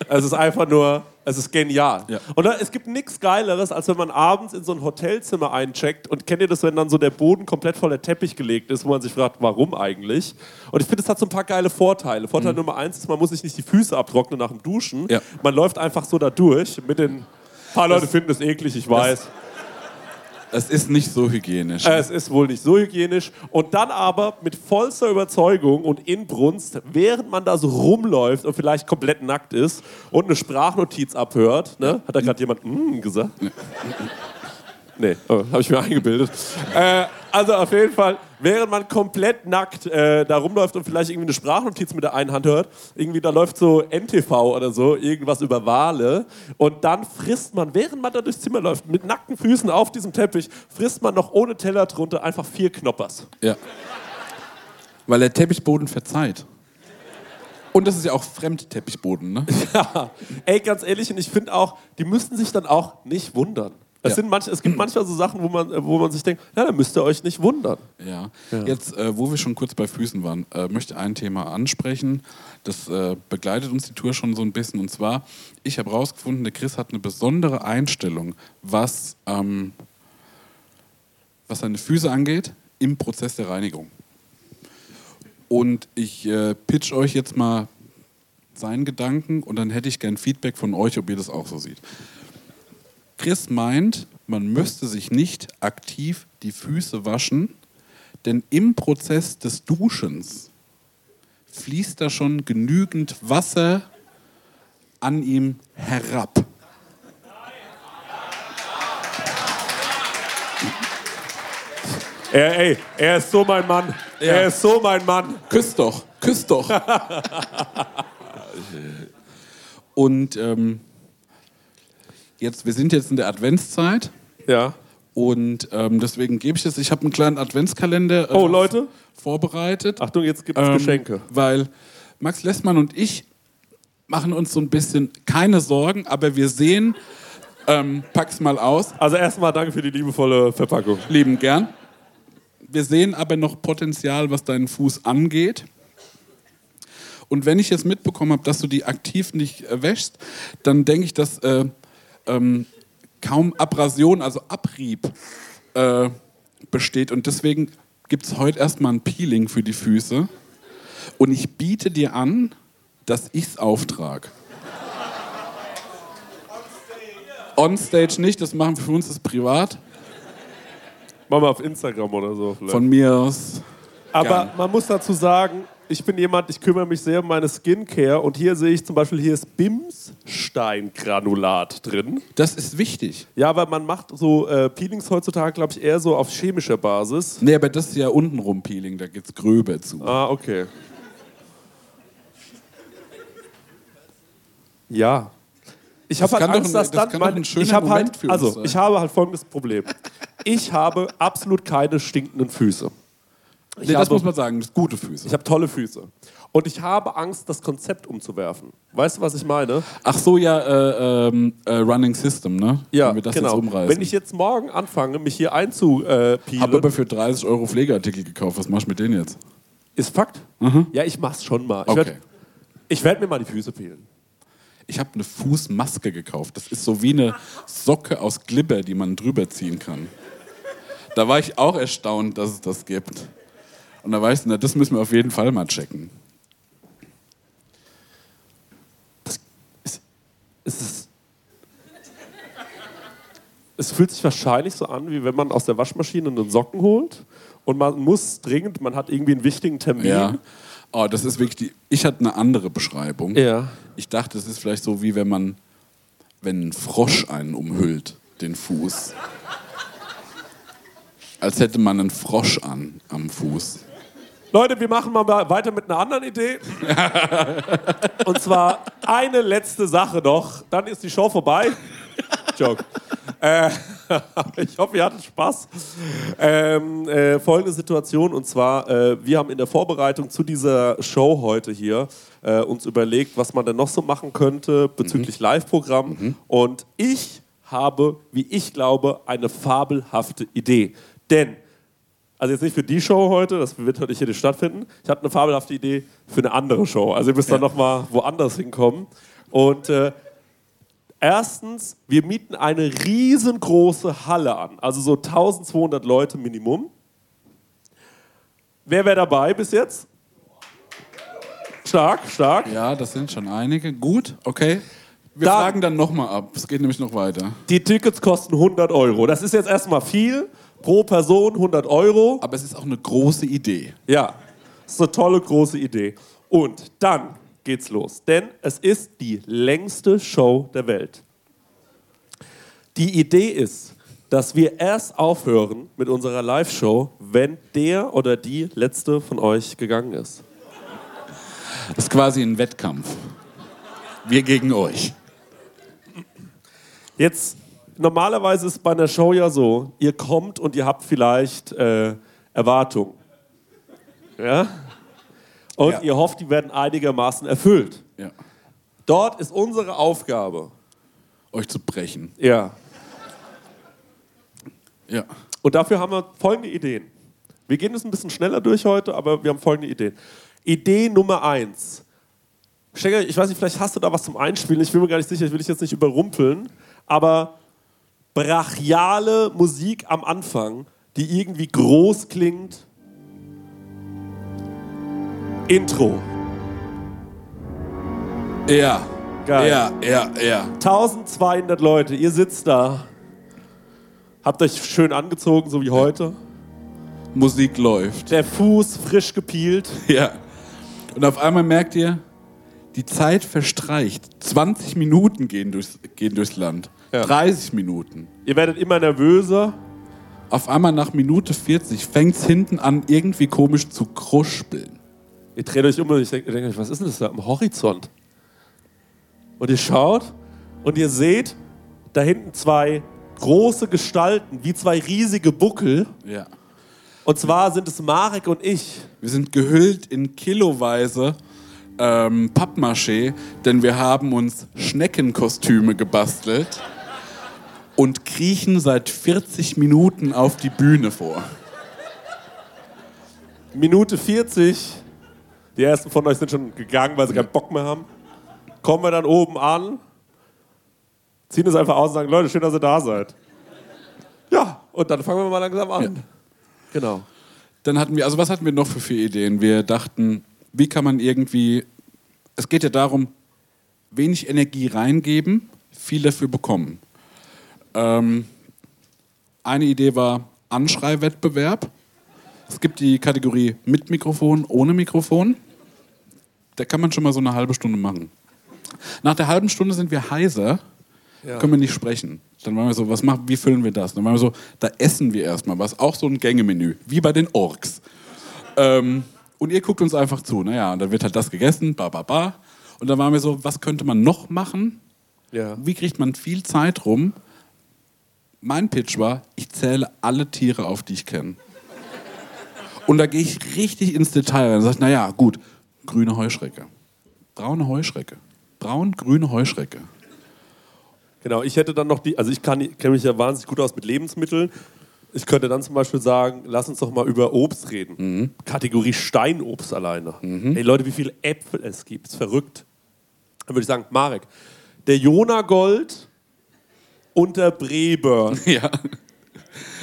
Es ist einfach nur, es ist genial. Ja. Und da, es gibt nichts Geileres, als wenn man abends in so ein Hotelzimmer eincheckt und kennt ihr das, wenn dann so der Boden komplett voller Teppich gelegt ist, wo man sich fragt, warum eigentlich? Und ich finde, es hat so ein paar geile Vorteile. Vorteil Nummer eins ist, man muss sich nicht die Füße abtrocknen nach dem Duschen. Ja. Man läuft einfach so da durch mit den. Ein paar Leute finden es eklig, ich weiß. Es ist nicht so hygienisch. Es ist wohl nicht so hygienisch. Und dann aber mit vollster Überzeugung und Inbrunst, während man da so rumläuft und vielleicht komplett nackt ist und eine Sprachnotiz abhört, ne? hat da gerade jemand mm, gesagt? Nee, oh, habe ich mir eingebildet. Äh, also auf jeden Fall, während man komplett nackt äh, da rumläuft und vielleicht irgendwie eine Sprachnotiz mit der einen Hand hört, irgendwie da läuft so NTV oder so, irgendwas über Wale und dann frisst man, während man da durchs Zimmer läuft, mit nackten Füßen auf diesem Teppich, frisst man noch ohne Teller drunter einfach vier Knoppers. Ja. Weil der Teppichboden verzeiht. Und das ist ja auch Fremdteppichboden, ne? Ja, ey, ganz ehrlich, und ich finde auch, die müssten sich dann auch nicht wundern. Es, Ja. sind manch, es gibt manchmal so Sachen, wo man, wo man sich denkt, ja, da müsst ihr euch nicht wundern. Ja. Jetzt, äh, wo wir schon kurz bei Füßen waren, äh, möchte ich ein Thema ansprechen. Das äh, begleitet uns die Tour schon so ein bisschen. Und zwar, ich habe rausgefunden, der Chris hat eine besondere Einstellung, was, ähm, was seine Füße angeht, im Prozess der Reinigung. Und ich äh, pitch euch jetzt mal seinen Gedanken und dann hätte ich gern Feedback von euch, ob ihr das auch so seht. Chris meint, man müsste sich nicht aktiv die Füße waschen, denn im Prozess des Duschens fließt da schon genügend Wasser an ihm herab. Er, ey, er ist so mein Mann. Er ist so mein Mann. Küss doch, küss doch. Und ähm, jetzt, wir sind jetzt in der Adventszeit Ja. und ähm, deswegen gebe ich das. Ich habe einen kleinen Adventskalender äh, Oh, Leute. vorbereitet. Achtung, jetzt gibt es Ähm, Geschenke. Weil Max Lessmann und ich machen uns so ein bisschen keine Sorgen, aber wir sehen, ähm, pack's mal aus, Also erstmal danke für die liebevolle Verpackung. lieben gern. Wir sehen aber noch Potenzial, was deinen Fuß angeht. Und wenn ich jetzt mitbekommen habe, dass du die aktiv nicht äh, wäschst, dann denke ich, dass äh, ähm, kaum Abrasion, also Abrieb, äh, besteht. Und deswegen gibt es heute erstmal ein Peeling für die Füße. Und ich biete dir an, dass ich es auftrage. Onstage nicht, das machen wir für uns das privat. Machen wir auf Instagram oder so vielleicht. Von mir aus. Aber Gern. man muss dazu sagen, ich bin jemand, ich kümmere mich sehr um meine Skincare und hier sehe ich zum Beispiel, hier ist Bimssteingranulat drin. Das ist wichtig. Ja, aber man macht so äh, Peelings heutzutage, glaube ich, eher so auf chemischer Basis. Nee, aber das ist ja untenrum Peeling, da geht's gröber zu. Ah, okay. Ja. Ich habe halt Angst, ein- dass das dann mein, ich habe halt, also ich habe halt folgendes Problem. Ich habe absolut keine stinkenden Füße. Nee, das habe, muss man sagen, gute Füße. ich habe tolle Füße. Und ich habe Angst, das Konzept umzuwerfen. Weißt du, was ich meine? Ach so, ja, äh, ähm, äh, Running System, ne? Ja, Wenn wir das genau. jetzt umreißen. Wenn ich jetzt morgen anfange, mich hier einzupeelen, habe aber für 30 Euro Pflegeartikel gekauft. Was machst du mit denen jetzt? ist Fakt. Ja, ich mach's schon mal. Ich Okay. werd- ich werde mir mal die Füße peelen. Ich habe eine Fußmaske gekauft. Das ist so wie eine Socke aus Glibber, die man drüber ziehen kann. Da war ich auch erstaunt, dass es das gibt. Und da weißt du, na, das müssen wir auf jeden Fall mal checken. Es ist. Es fühlt sich wahrscheinlich so an, wie wenn man aus der Waschmaschine einen Socken holt und man muss dringend, man hat irgendwie einen wichtigen Termin. Ja. Oh, das ist wirklich die. Ich hatte eine andere Beschreibung. Ja. Ich dachte, es ist vielleicht so, wie wenn man, wenn ein Frosch einen umhüllt, den Fuß. Als hätte man einen Frosch an am Fuß. Leute, wir machen mal weiter mit einer anderen Idee. Und zwar eine letzte Sache noch, dann ist die Show vorbei. Joke. Äh, ich hoffe, ihr hattet Spaß. Ähm, äh, folgende Situation, und zwar, äh, wir haben in der Vorbereitung zu dieser Show heute hier äh, uns überlegt, was man denn noch so machen könnte bezüglich Live-Programm. Und ich habe, wie ich glaube, eine fabelhafte Idee. Denn also jetzt nicht für die Show heute, das wird heute hier nicht stattfinden. Ich hatte eine fabelhafte Idee für eine andere Show. Also ihr müsst dann noch mal woanders hinkommen. Und äh, erstens, wir mieten eine riesengroße Halle an. Also so 1200 Leute Minimum. Wer wäre dabei bis jetzt? Stark, stark. Ja, das sind schon einige. Gut, okay. Wir Dann- fragen dann nochmal ab. Es geht nämlich noch weiter. Die Tickets kosten 100 Euro. Das ist jetzt erstmal viel. Pro Person 100 Euro. Aber es ist auch eine große Idee. Ja, das ist eine tolle, große Idee. Und dann geht's los. Denn es ist die längste Show der Welt. Die Idee ist, dass wir erst aufhören mit unserer Live-Show, wenn der oder die letzte von euch gegangen ist. Das ist quasi ein Wettkampf. Wir gegen euch. Jetzt, normalerweise ist bei einer Show ja so, ihr kommt und ihr habt vielleicht äh, Erwartungen. Ja? Und Ja. ihr hofft, die werden einigermaßen erfüllt. Ja. Dort ist unsere Aufgabe, Euch zu brechen. ja, Ja. Und dafür haben wir folgende Ideen. Wir gehen es ein bisschen schneller durch heute, aber wir haben folgende Ideen. Idee Nummer eins. Stenger, ich weiß nicht, vielleicht hast du da was zum Einspielen. Ich bin mir gar nicht sicher, ich will dich jetzt nicht überrumpeln. Aber brachiale Musik am Anfang, die irgendwie groß klingt. Intro. Ja. Geil. Ja, ja, ja. 1200 Leute, ihr sitzt da. Habt euch schön angezogen, so wie heute. Musik läuft. Der Fuß frisch gepielt. Ja. Und auf einmal merkt ihr, die Zeit verstreicht. 20 Minuten gehen durchs, gehen durchs Land. Ja. 30 Minuten. Ihr werdet immer nervöser. Auf einmal nach Minute 40 fängt es hinten an, irgendwie komisch zu kruspeln. Ihr dreht euch um und ich denke, denkt euch, was ist denn das da am Horizont? Und ihr schaut und ihr seht da hinten zwei große Gestalten, wie zwei riesige Buckel. Ja. Und zwar sind es Marek und ich. Wir sind gehüllt in kiloweise ähm, Pappmaché, denn wir haben uns Schneckenkostüme gebastelt und kriechen seit 40 Minuten auf die Bühne vor. Minute 40. Die ersten von euch sind schon gegangen, weil sie keinen Bock mehr haben. Kommen wir dann oben an, ziehen es einfach aus und sagen, Leute, schön, dass ihr da seid. Ja, und dann fangen wir mal langsam an. Genau. Dann hatten wir, also was hatten wir noch für vier Ideen? Wir dachten, wie kann man irgendwie, es geht ja darum, wenig Energie reingeben, viel dafür bekommen. Ähm, eine Idee war Anschreiwettbewerb. Es gibt die Kategorie mit Mikrofon, ohne Mikrofon. Da kann man schon mal so eine halbe Stunde machen. Nach der halben Stunde sind wir heiser, können wir nicht sprechen. Dann waren wir so, was machen, wie füllen wir das? Dann waren wir so, da essen wir erstmal was, auch so ein Gängemenü, wie bei den Orks. Ähm, und ihr guckt uns einfach zu, naja, und dann wird halt das gegessen, ba, ba, ba. Und dann waren wir so, was könnte man noch machen? Ja. Wie kriegt man viel Zeit rum? Mein Pitch war, ich zähle alle Tiere auf, die ich kenne. Und da gehe ich richtig ins Detail rein und sage, naja, gut, grüne Heuschrecke, braune Heuschrecke, braun-grüne Heuschrecke. Genau, ich hätte dann noch die, also ich kenne mich ja wahnsinnig gut aus mit Lebensmitteln. Ich könnte dann zum Beispiel sagen, lass uns doch mal über Obst reden. Kategorie Steinobst alleine. Ey Leute, wie viele Äpfel es gibt, ist verrückt. Dann würde ich sagen, Marek, der Jonagold und der Breburn. Ja.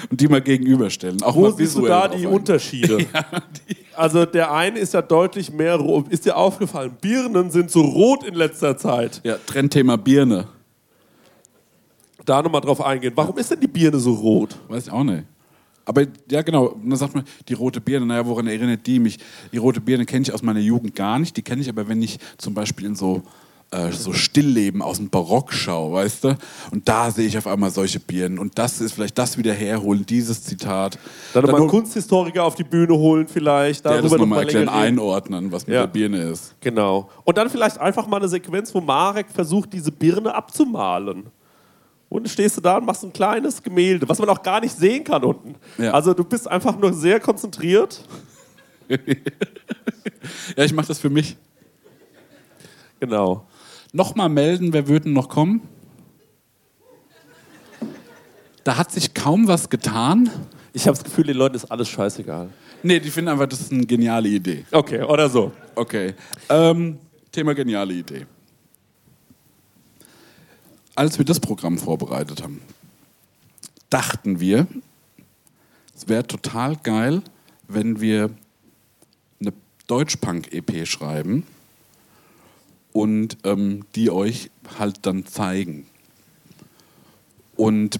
Und die mal gegenüberstellen. Auch Wo mal siehst du da die ein. Unterschiede? Also der eine ist ja deutlich mehr rot. Ist dir aufgefallen, Birnen sind so rot in letzter Zeit. Ja, Trendthema Birne. Da nochmal drauf eingehen. Warum ist denn die Birne so rot? Weiß ich auch nicht. Aber ja, genau. Und dann sagt man, die rote Birne, naja, woran erinnert die mich? Die rote Birne kenne ich aus meiner Jugend gar nicht. Die kenne ich aber, wenn ich zum Beispiel in so, äh, so Stillleben aus dem Barock schaue, weißt du? Und da sehe ich auf einmal solche Birnen. Und das ist vielleicht das wieder herholen, dieses Zitat. Dann nochmal einen Kunsthistoriker auf die Bühne holen vielleicht. der das nochmal mal erklären, einordnen, was mit Ja. der Birne ist. Genau. Und dann vielleicht einfach mal eine Sequenz, wo Marek versucht, diese Birne abzumalen. Und dann stehst du da und machst ein kleines Gemälde, was man auch gar nicht sehen kann unten. Ja. Also du bist einfach nur sehr konzentriert. Ja, ich mache das für mich. Genau. Nochmal melden, wer würden noch kommen? Da hat sich kaum was getan. Ich habe das Gefühl, den Leuten ist alles scheißegal. Nee, die finden einfach, das ist eine geniale Idee. Okay, oder so. Okay. Ähm, Thema geniale Idee. Als wir das Programm vorbereitet haben, dachten wir, es wäre total geil, wenn wir eine Deutschpunk-EP schreiben und ähm, die euch halt dann zeigen. Und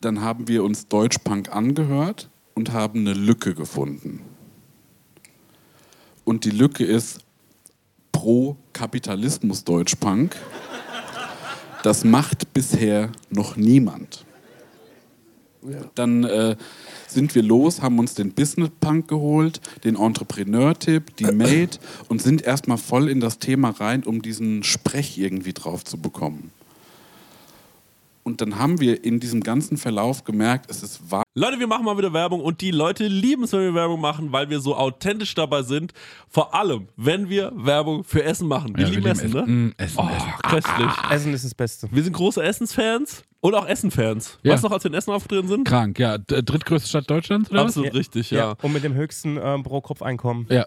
dann haben wir uns Deutschpunk angehört und haben eine Lücke gefunden. Und die Lücke ist pro Kapitalismus Deutschpunk. Das macht bisher noch niemand. Dann äh, sind wir los, haben uns den Business Punk geholt, den Entrepreneur-Tipp, die Mate und sind erstmal voll in das Thema rein, um diesen Sprech irgendwie drauf zu bekommen. Und dann haben wir in diesem ganzen Verlauf gemerkt, es ist wahr. Leute, wir machen mal wieder Werbung und die Leute lieben es, wenn wir Werbung machen, weil wir so authentisch dabei sind. Vor allem, wenn wir Werbung für Essen machen. Wir Ja, lieben wir Essen, lieben ne? Mm, Essen, oh, Essen. köstlich. Essen ist das Beste. Wir sind große Essensfans und auch Essenfans. Ja. Weißt du noch, als wir in Essen aufgetreten sind? Krank, ja. Drittgrößte Stadt Deutschlands, oder? was? Absolut richtig, ja. Und mit dem höchsten ähm, Pro-Kopf-Einkommen. Ja.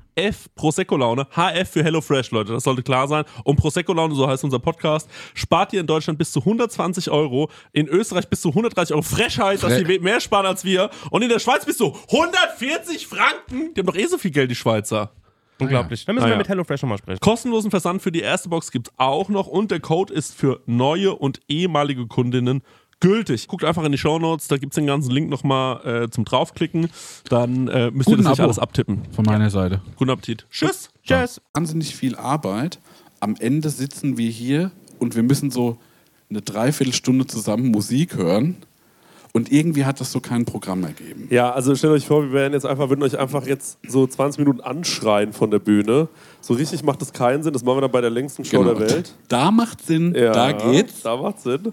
HF Prosecco Laune. HF für HelloFresh, Leute. Das sollte klar sein. Und Prosecco Laune, so heißt unser Podcast, spart ihr in Deutschland bis zu 120 Euro. In Österreich bis zu 130 Euro. Frechheit, dass Fre- die mehr sparen als wir. Und in der Schweiz bis zu 140 Franken. Die haben doch eh so viel Geld, die Schweizer. Unglaublich. Dann müssen Ah, wir ja. mit HelloFresh nochmal sprechen. Kostenlosen Versand für die erste Box gibt es auch noch und der Code ist für neue und ehemalige Kundinnen gültig. Guckt einfach in die Shownotes, da gibt es den ganzen Link nochmal äh, zum draufklicken. Dann äh, müsst ihr Guten das nicht Abo. alles abtippen. Von meiner Seite. Guten Appetit. Tschüss. Tschüss. wahnsinnig viel Arbeit. Am Ende sitzen wir hier und wir müssen so eine Dreiviertelstunde zusammen Musik hören. Und irgendwie hat das so kein Programm ergeben. Ja, also stellt euch vor, wir werden jetzt einfach, würden euch einfach jetzt so 20 Minuten anschreien von der Bühne. So richtig macht das keinen Sinn. Das machen wir dann bei der längsten Show Genau. der Welt. Da macht Sinn, da geht's. Da macht Sinn.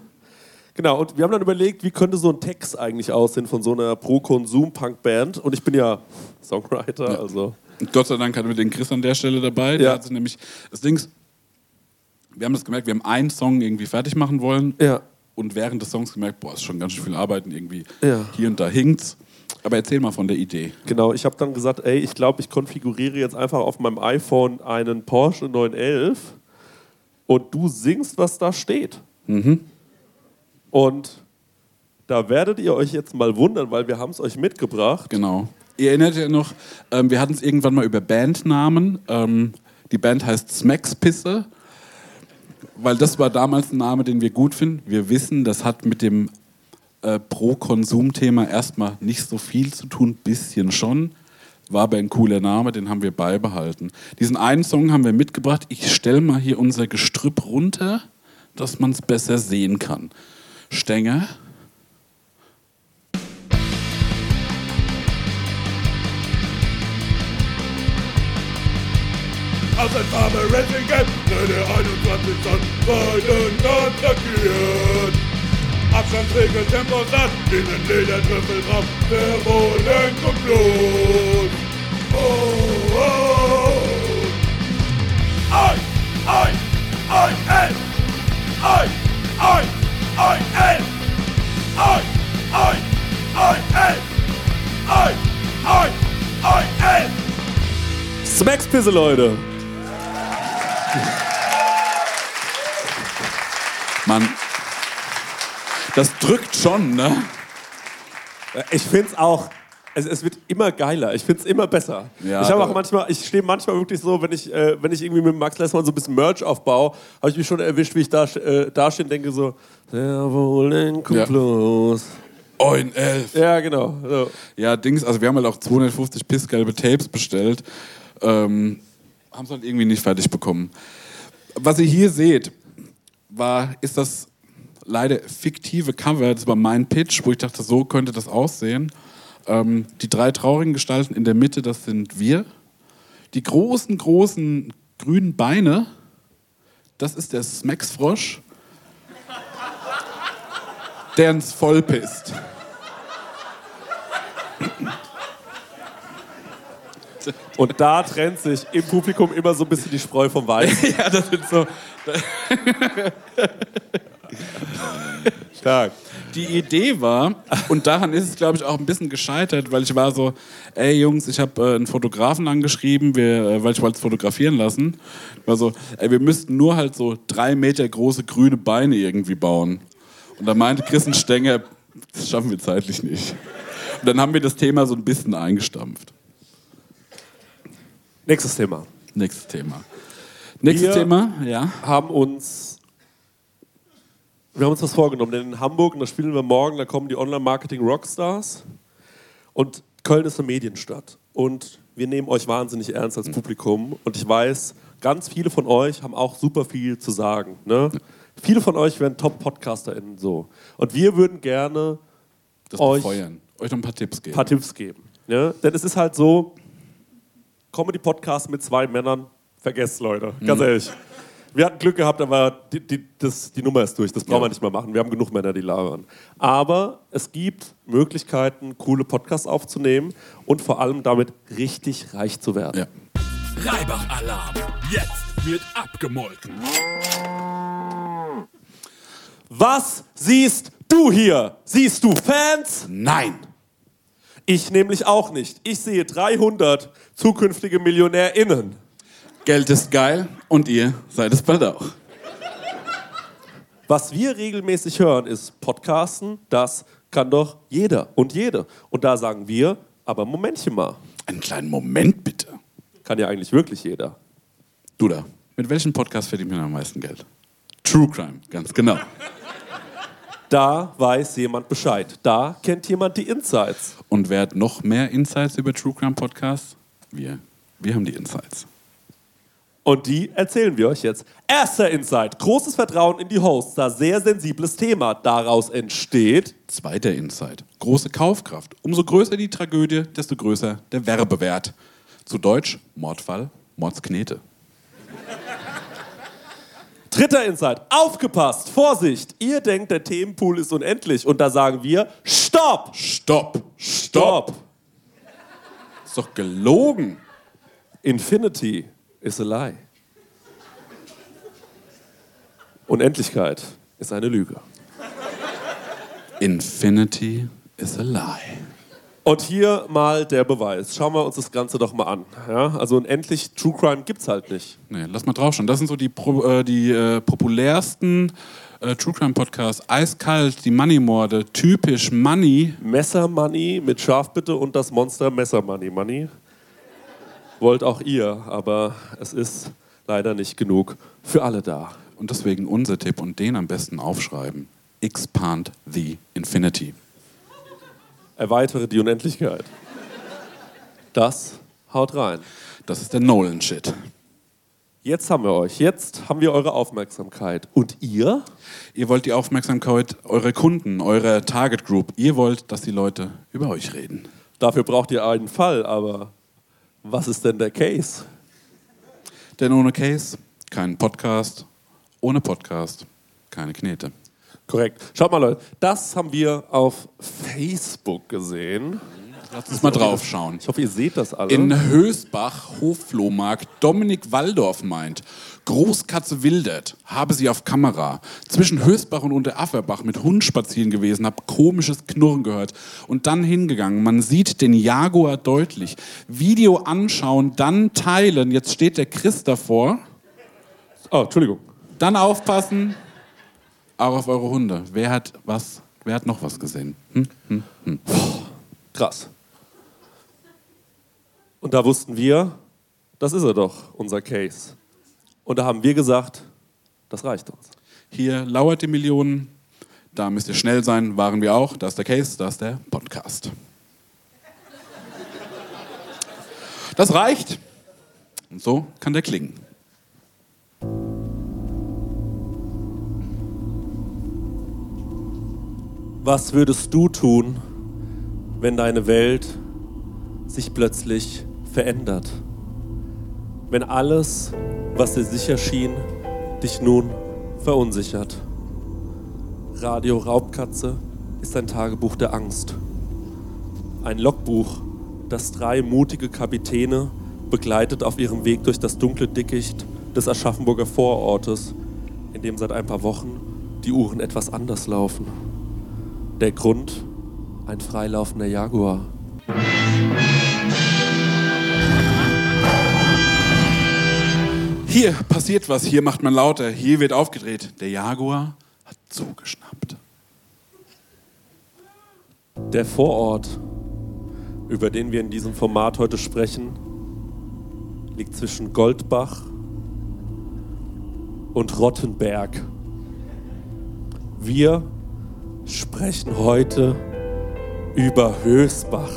Genau, und wir haben dann überlegt, wie könnte so ein Text eigentlich aussehen von so einer Pro-Konsum-Punk-Band. Und ich bin ja Songwriter, also. Und Gott sei Dank hatten wir den Chris an der Stelle dabei. Der Ja. hat sich nämlich, das Ding ist, wir haben das gemerkt, wir haben einen Song irgendwie fertig machen wollen. Ja. Und während des Songs gemerkt, boah, ist schon ganz schön viel Arbeiten irgendwie. Ja. Hier und da hinkt's. Aber erzähl mal von der Idee. Genau, ich habe dann gesagt, ey, ich glaube, ich konfiguriere jetzt einfach auf meinem iPhone einen Porsche 911 und du singst, was da steht. Und Da werdet ihr euch jetzt mal wundern, weil wir haben es euch mitgebracht. Genau. Ihr erinnert euch noch, ähm, wir hatten es irgendwann mal über Bandnamen. Ähm, die Band heißt Smackspisse, weil das war damals ein Name, den wir gut finden. Wir wissen, das hat mit dem äh, Pro-Konsum-Thema erstmal nicht so viel zu tun, bisschen schon. War aber ein cooler Name, den haben wir beibehalten. Diesen einen Song haben wir mitgebracht. Ich stelle mal hier unser Gestrüpp runter, dass man es besser sehen kann. Stänger. Aus ein Farbe Racing Racingen, seine 21 Tonnen seinen attackiert. Abstandsregel, Tempo Temposatz, innen Ledertrüffel drauf, der Rohlenk und Blut. Oh. Smackspisse, Leute. Mann, das drückt schon, ne? Ich finde es auch. Es, es wird immer geiler. Ich finde es immer besser. Ja, ich habe auch manchmal, ich stehe manchmal wirklich so, wenn ich, äh, wenn ich irgendwie mit Max Lessmann so ein bisschen Merch aufbaue, habe ich mich schon erwischt, wie ich da, äh, da stehe und denke so, der Wohlen kommt Ja. los. Ein elf. Ja, genau. So. Ja, Dings, also wir haben halt auch 250 pissgelbe Tapes bestellt. Ähm, haben es halt irgendwie nicht fertig bekommen. Was ihr hier seht, war, ist das leider fiktive Cover. Das war mein Pitch, wo ich dachte, so könnte das aussehen. Ähm, die drei traurigen Gestalten in der Mitte, das sind wir. Die großen, großen grünen Beine, das ist der Smexfrosch, der uns vollpisst. Und da trennt sich im Publikum immer so ein bisschen die Spreu vom Weizen. Ja, das sind so. Stark. Die Idee war, und daran ist es, glaube ich, auch ein bisschen gescheitert, weil ich war so, ey Jungs, ich habe äh, einen Fotografen angeschrieben, wir, äh, weil ich wollte es fotografieren lassen. War so, ey, wir müssten nur halt so drei Meter große grüne Beine irgendwie bauen. Und da meinte Christen Stenger, das schaffen wir zeitlich nicht. Und dann haben wir das Thema so ein bisschen eingestampft. Nächstes Thema. Nächstes Thema. Nächstes Wir- Thema, ja. haben uns wir haben uns was vorgenommen, denn in Hamburg, und da spielen wir morgen, da kommen die Online-Marketing-Rockstars und Köln ist eine Medienstadt und wir nehmen euch wahnsinnig ernst als Publikum und ich weiß, ganz viele von euch haben auch super viel zu sagen. Ne? Viele von euch wären Top-PodcasterInnen so und wir würden gerne Das Euch- befeuern. Euch noch ein paar Tipps geben. paar Tipps geben. Ne? Denn es ist halt so, Comedy-Podcast mit zwei Männern, vergesst Leute, ganz ehrlich. Wir hatten Glück gehabt, aber die, die, das, die Nummer ist durch. Das brauchen Ja. wir nicht mehr machen. Wir haben genug Männer, die labern. Aber es gibt Möglichkeiten, coole Podcasts aufzunehmen und vor allem damit richtig reich zu werden. ja. Reibach-Alarm. Jetzt wird abgemolken. Was siehst du hier? Siehst du Fans? Nein! Ich nämlich auch nicht. Ich sehe 300 zukünftige MillionärInnen. Geld ist geil und ihr seid es bald auch. Was wir regelmäßig hören, ist Podcasten, das kann doch jeder und jede. Und da sagen wir, aber Momentchen mal, Einen kleinen Moment bitte. kann ja eigentlich wirklich jeder. Du da, mit welchem Podcast verdient man am meisten Geld? True Crime, ganz genau. Da weiß jemand Bescheid. Da kennt jemand die Insights. Und wer hat noch mehr Insights über True Crime Podcasts? Wir. Wir haben die Insights. Und die erzählen wir euch jetzt. Erster Insight. Großes Vertrauen in die Hosts. Da sehr sensibles Thema daraus entsteht. Zweiter Insight. Große Kaufkraft. Umso größer die Tragödie, desto größer der Werbewert. Zu Deutsch Mordfall, Mordsknete. Dritter Insight. Aufgepasst. Vorsicht. Ihr denkt, der Themenpool ist unendlich. Und da sagen wir, Stopp. Stopp! Stopp! Ist doch gelogen. Infinity is a lie. Unendlichkeit ist eine Lüge. Infinity is a lie. Und hier mal der Beweis. Schauen wir uns das Ganze doch mal an. Ja? Also unendlich True Crime gibt's halt nicht. Nee, lass mal drauf schauen. Das sind so die, Pro, äh, die äh, populärsten äh, True Crime Podcast. Eiskalt, die Money-Morde, typisch Money. Messer Money mit Schafbitte und das Monster Messer Money Money. Wollt auch ihr, aber es ist leider nicht genug für alle da. Und deswegen unser Tipp und den am besten aufschreiben. Expand the Infinity. Erweitere die Unendlichkeit. Das haut rein. Das ist der Nolan-Shit. Jetzt haben wir euch, jetzt haben wir eure Aufmerksamkeit. Und ihr? Ihr wollt die Aufmerksamkeit eurer Kunden, eurer Target Group. Ihr wollt, dass die Leute über euch reden. Dafür braucht ihr einen Fall, aber was ist denn der Case? Denn ohne Case kein Podcast, ohne Podcast keine Knete. Korrekt. Schaut mal, Leute, das haben wir auf Facebook gesehen. Lass uns mal drauf schauen. Ich hoffe, ihr seht das alle. In Hösbach, Hofflohmarkt, Dominik Waldorf meint, Großkatze wildert, habe sie auf Kamera. Zwischen Hösbach und Unterafferbach mit Hund spazieren gewesen, hab komisches Knurren gehört und dann hingegangen. Man sieht den Jaguar deutlich. Video anschauen, dann teilen. Jetzt steht der Chris davor. oh, Entschuldigung. Dann aufpassen, auch auf eure Hunde. Wer hat was, wer hat noch was gesehen? Hm? Hm? Hm. Krass. Und da wussten wir, das ist er doch, unser Case. Und da haben wir gesagt, das reicht uns. Hier lauert die Millionen. Da müsst ihr schnell sein, waren wir auch. Da ist der Case, da ist der Podcast. Das reicht. Und so kann der klingen. Was würdest du tun, wenn deine Welt sich plötzlich verändert? Wenn alles, was dir sicher schien, dich nun verunsichert? Radio Raubkatze ist ein Tagebuch der Angst. Ein Logbuch, das drei mutige Kapitäne begleitet auf ihrem Weg durch das dunkle Dickicht des Aschaffenburger Vorortes, in dem seit ein paar Wochen die Uhren etwas anders laufen. Der Grund? Ein freilaufender Jaguar. Hier passiert was, hier macht man lauter, hier wird aufgedreht. Der Jaguar hat zugeschnappt. Der Vorort, über den wir in diesem Format heute sprechen, liegt zwischen Goldbach und Rottenberg. Wir sprechen heute über Hösbach.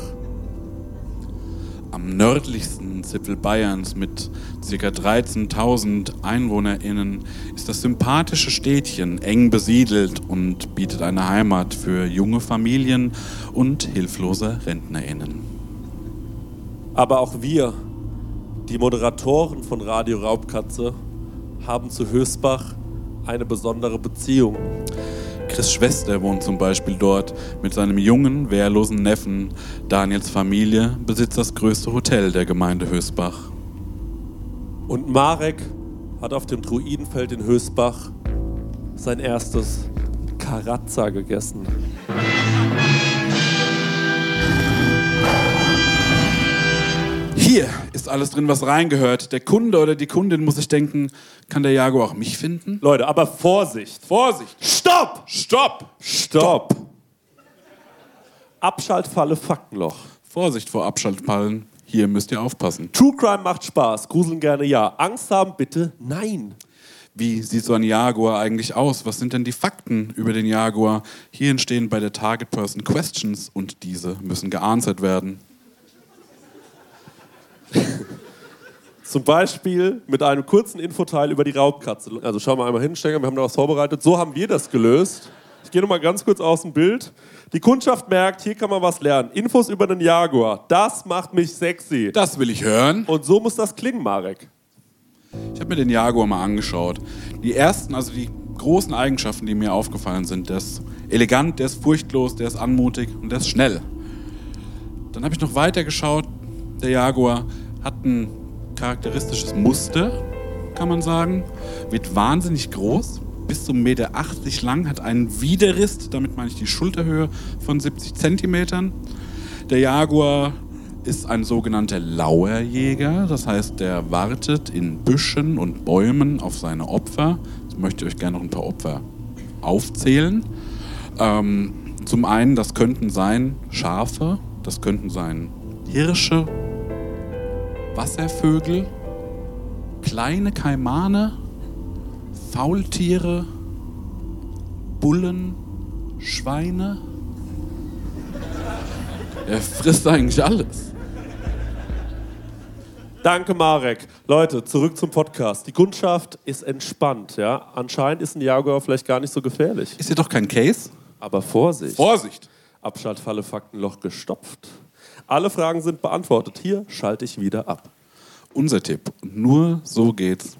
Am nördlichsten Zipfel Bayerns mit ca. 13.000 EinwohnerInnen ist das sympathische Städtchen eng besiedelt und bietet eine Heimat für junge Familien und hilflose RentnerInnen. Aber auch wir, die Moderatoren von Radio Raubkatze, haben zu Hösbach eine besondere Beziehung. Chris Schwester wohnt zum Beispiel dort mit seinem jungen, wehrlosen Neffen. Daniels Familie besitzt das größte Hotel der Gemeinde Hösbach. Und Marek hat auf dem Druidenfeld in Hösbach sein erstes Karazza gegessen. Hier ist alles drin, was reingehört. Der Kunde oder die Kundin muss sich denken, kann der Jaguar auch mich finden? Leute, aber Vorsicht! Vorsicht! Stopp! Stopp! Stopp! Abschaltfalle Faktenloch. Vorsicht vor Abschaltpallen. Hier müsst ihr aufpassen. True Crime macht Spaß, Gruseln gerne ja. Angst haben bitte nein. Wie sieht so ein Jaguar eigentlich aus? Was sind denn die Fakten über den Jaguar? Hier entstehen bei der Target Person Questions und diese müssen geanswert werden. Zum Beispiel mit einem kurzen Infoteil über die Raubkatze. Also schauen wir einmal hin, Stenger, wir haben da was vorbereitet. So haben wir das gelöst. Ich gehe nochmal ganz kurz aus dem Bild. Die Kundschaft merkt, hier kann man was lernen. Infos über den Jaguar. Das macht mich sexy. Das will ich hören. Und so muss das klingen, Marek. Ich habe mir den Jaguar mal angeschaut. Die ersten, also die großen Eigenschaften, die mir aufgefallen sind, der ist elegant, der ist furchtlos, der ist anmutig und der ist schnell. Dann habe ich noch weiter geschaut. Der Jaguar hat ein charakteristisches Muster, kann man sagen. Wird wahnsinnig groß, bis zu 1,80 Meter lang, hat einen Widerriss, damit meine ich die Schulterhöhe von 70 Zentimetern. Der Jaguar ist ein sogenannter Lauerjäger, das heißt, der wartet in Büschen und Bäumen auf seine Opfer. Jetzt möchte ich euch gerne noch ein paar Opfer aufzählen. Ähm, zum einen, das könnten sein Schafe, das könnten sein Hirsche, Wasservögel, kleine Kaimane, Faultiere, Bullen, Schweine. Er frisst eigentlich alles. Danke, Marek. Leute, zurück zum Podcast. Die Kundschaft ist entspannt. Ja? Anscheinend ist ein Jaguar vielleicht gar nicht so gefährlich. Ist hier doch kein Case? Aber Vorsicht. Vorsicht! Abschaltfalle Faktenloch gestopft. Alle Fragen sind beantwortet. Hier schalte ich wieder ab. Unser Tipp. Und nur so geht's.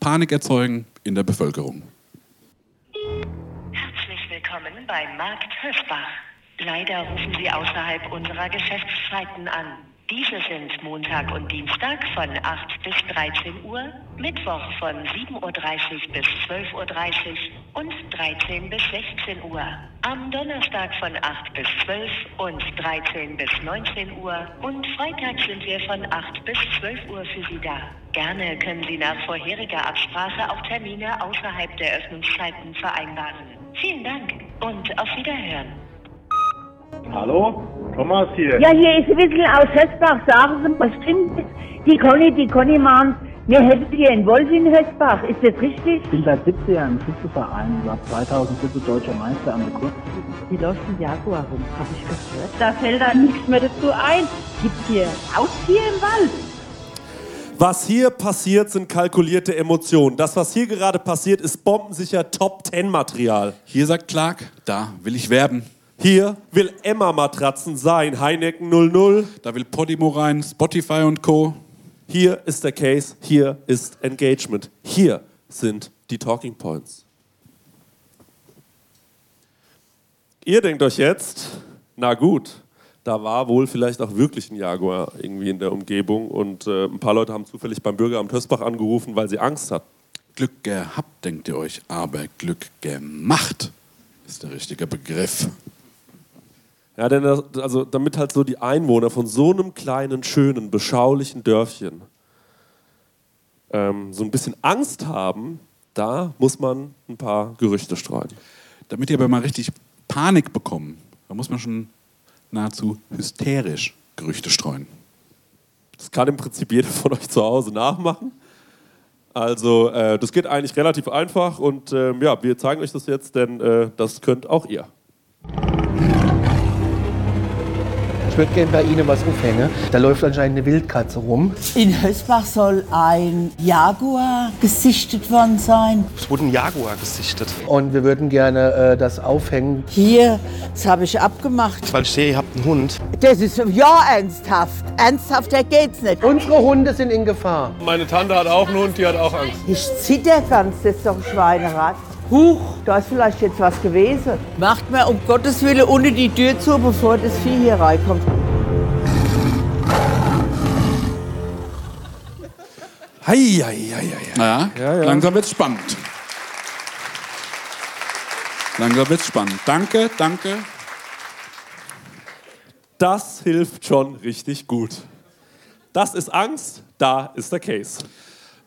Panik erzeugen in der Bevölkerung. Herzlich willkommen beim Markt Hösbach. Leider rufen Sie außerhalb unserer Geschäftszeiten an. Diese sind Montag und Dienstag von 8 bis 13 Uhr, Mittwoch von 7.30 Uhr bis 12.30 Uhr und 13 bis 16 Uhr. Am Donnerstag von 8 bis 12 und 13 bis 19 Uhr und Freitag sind wir von 8 bis 12 Uhr für Sie da. Gerne können Sie nach vorheriger Absprache auch Termine außerhalb der Öffnungszeiten vereinbaren. Vielen Dank und auf Wiederhören. Hallo, Thomas hier. Ja, hier ist ein bisschen aus Hösbach. Sagen Sie mal, stimmt? Die Conny, die Conny meint, wir hätten hier einen Wolf in Hösbach. Ist das richtig? Ich bin seit 17 Jahren im Schützenverein, war 2017 deutscher Meister an der Kurzflüge. Hier läuft ein Jaguar rum, hab ich gehört. Da fällt da nichts mehr dazu ein. Gibt's hier Haustier im Wald? Was hier passiert, sind kalkulierte Emotionen. Das, was hier gerade passiert, ist bombensicher Top-10-Material. Hier sagt Clark, da will ich werben. Hier will Emma Matratzen sein, Heineken 00. Da will Podimo rein, Spotify und Co. Hier ist der Case, hier ist Engagement. Hier sind die Talking Points. Ihr denkt euch jetzt, na gut, da war wohl vielleicht auch wirklich ein Jaguar irgendwie in der Umgebung und äh, ein paar Leute haben zufällig beim Bürgeramt Hösbach angerufen, weil sie Angst hatten. Glück gehabt, denkt ihr euch, aber Glück gemacht ist der richtige Begriff. Ja, denn das, also damit halt so die Einwohner von so einem kleinen, schönen, beschaulichen Dörfchen ähm, so ein bisschen Angst haben, da muss man ein paar Gerüchte streuen. Damit die aber mal richtig Panik bekommen, da muss man schon nahezu hysterisch Gerüchte streuen. Das kann im Prinzip jeder von euch zu Hause nachmachen. Also äh, das geht eigentlich relativ einfach und ähm, ja, wir zeigen euch das jetzt, denn äh, das könnt auch ihr. Ich würde gerne bei Ihnen was aufhängen. Da läuft anscheinend eine Wildkatze rum. In Hösbach soll ein Jaguar gesichtet worden sein. Es wurde ein Jaguar gesichtet. Und wir würden gerne äh, das aufhängen. Hier, das habe ich abgemacht. Weil ich sehe, ihr habt einen Hund. Das ist ja ernsthaft. Ernsthafter geht's nicht. Unsere Hunde sind in Gefahr. Meine Tante hat auch einen Hund, die hat auch Angst. Ich zitter ganz, das ist doch ein Schweinerad. Huch, da ist vielleicht jetzt was gewesen. Macht mir um Gottes Willen ohne die Tür zu, bevor das Vieh hier reinkommt. Hei, hei, hei, hei. Ja, Ja, ja. langsam wird's spannend. Langsam wird's spannend. Danke, danke. Das hilft schon richtig gut. Das ist Angst, da ist der Case.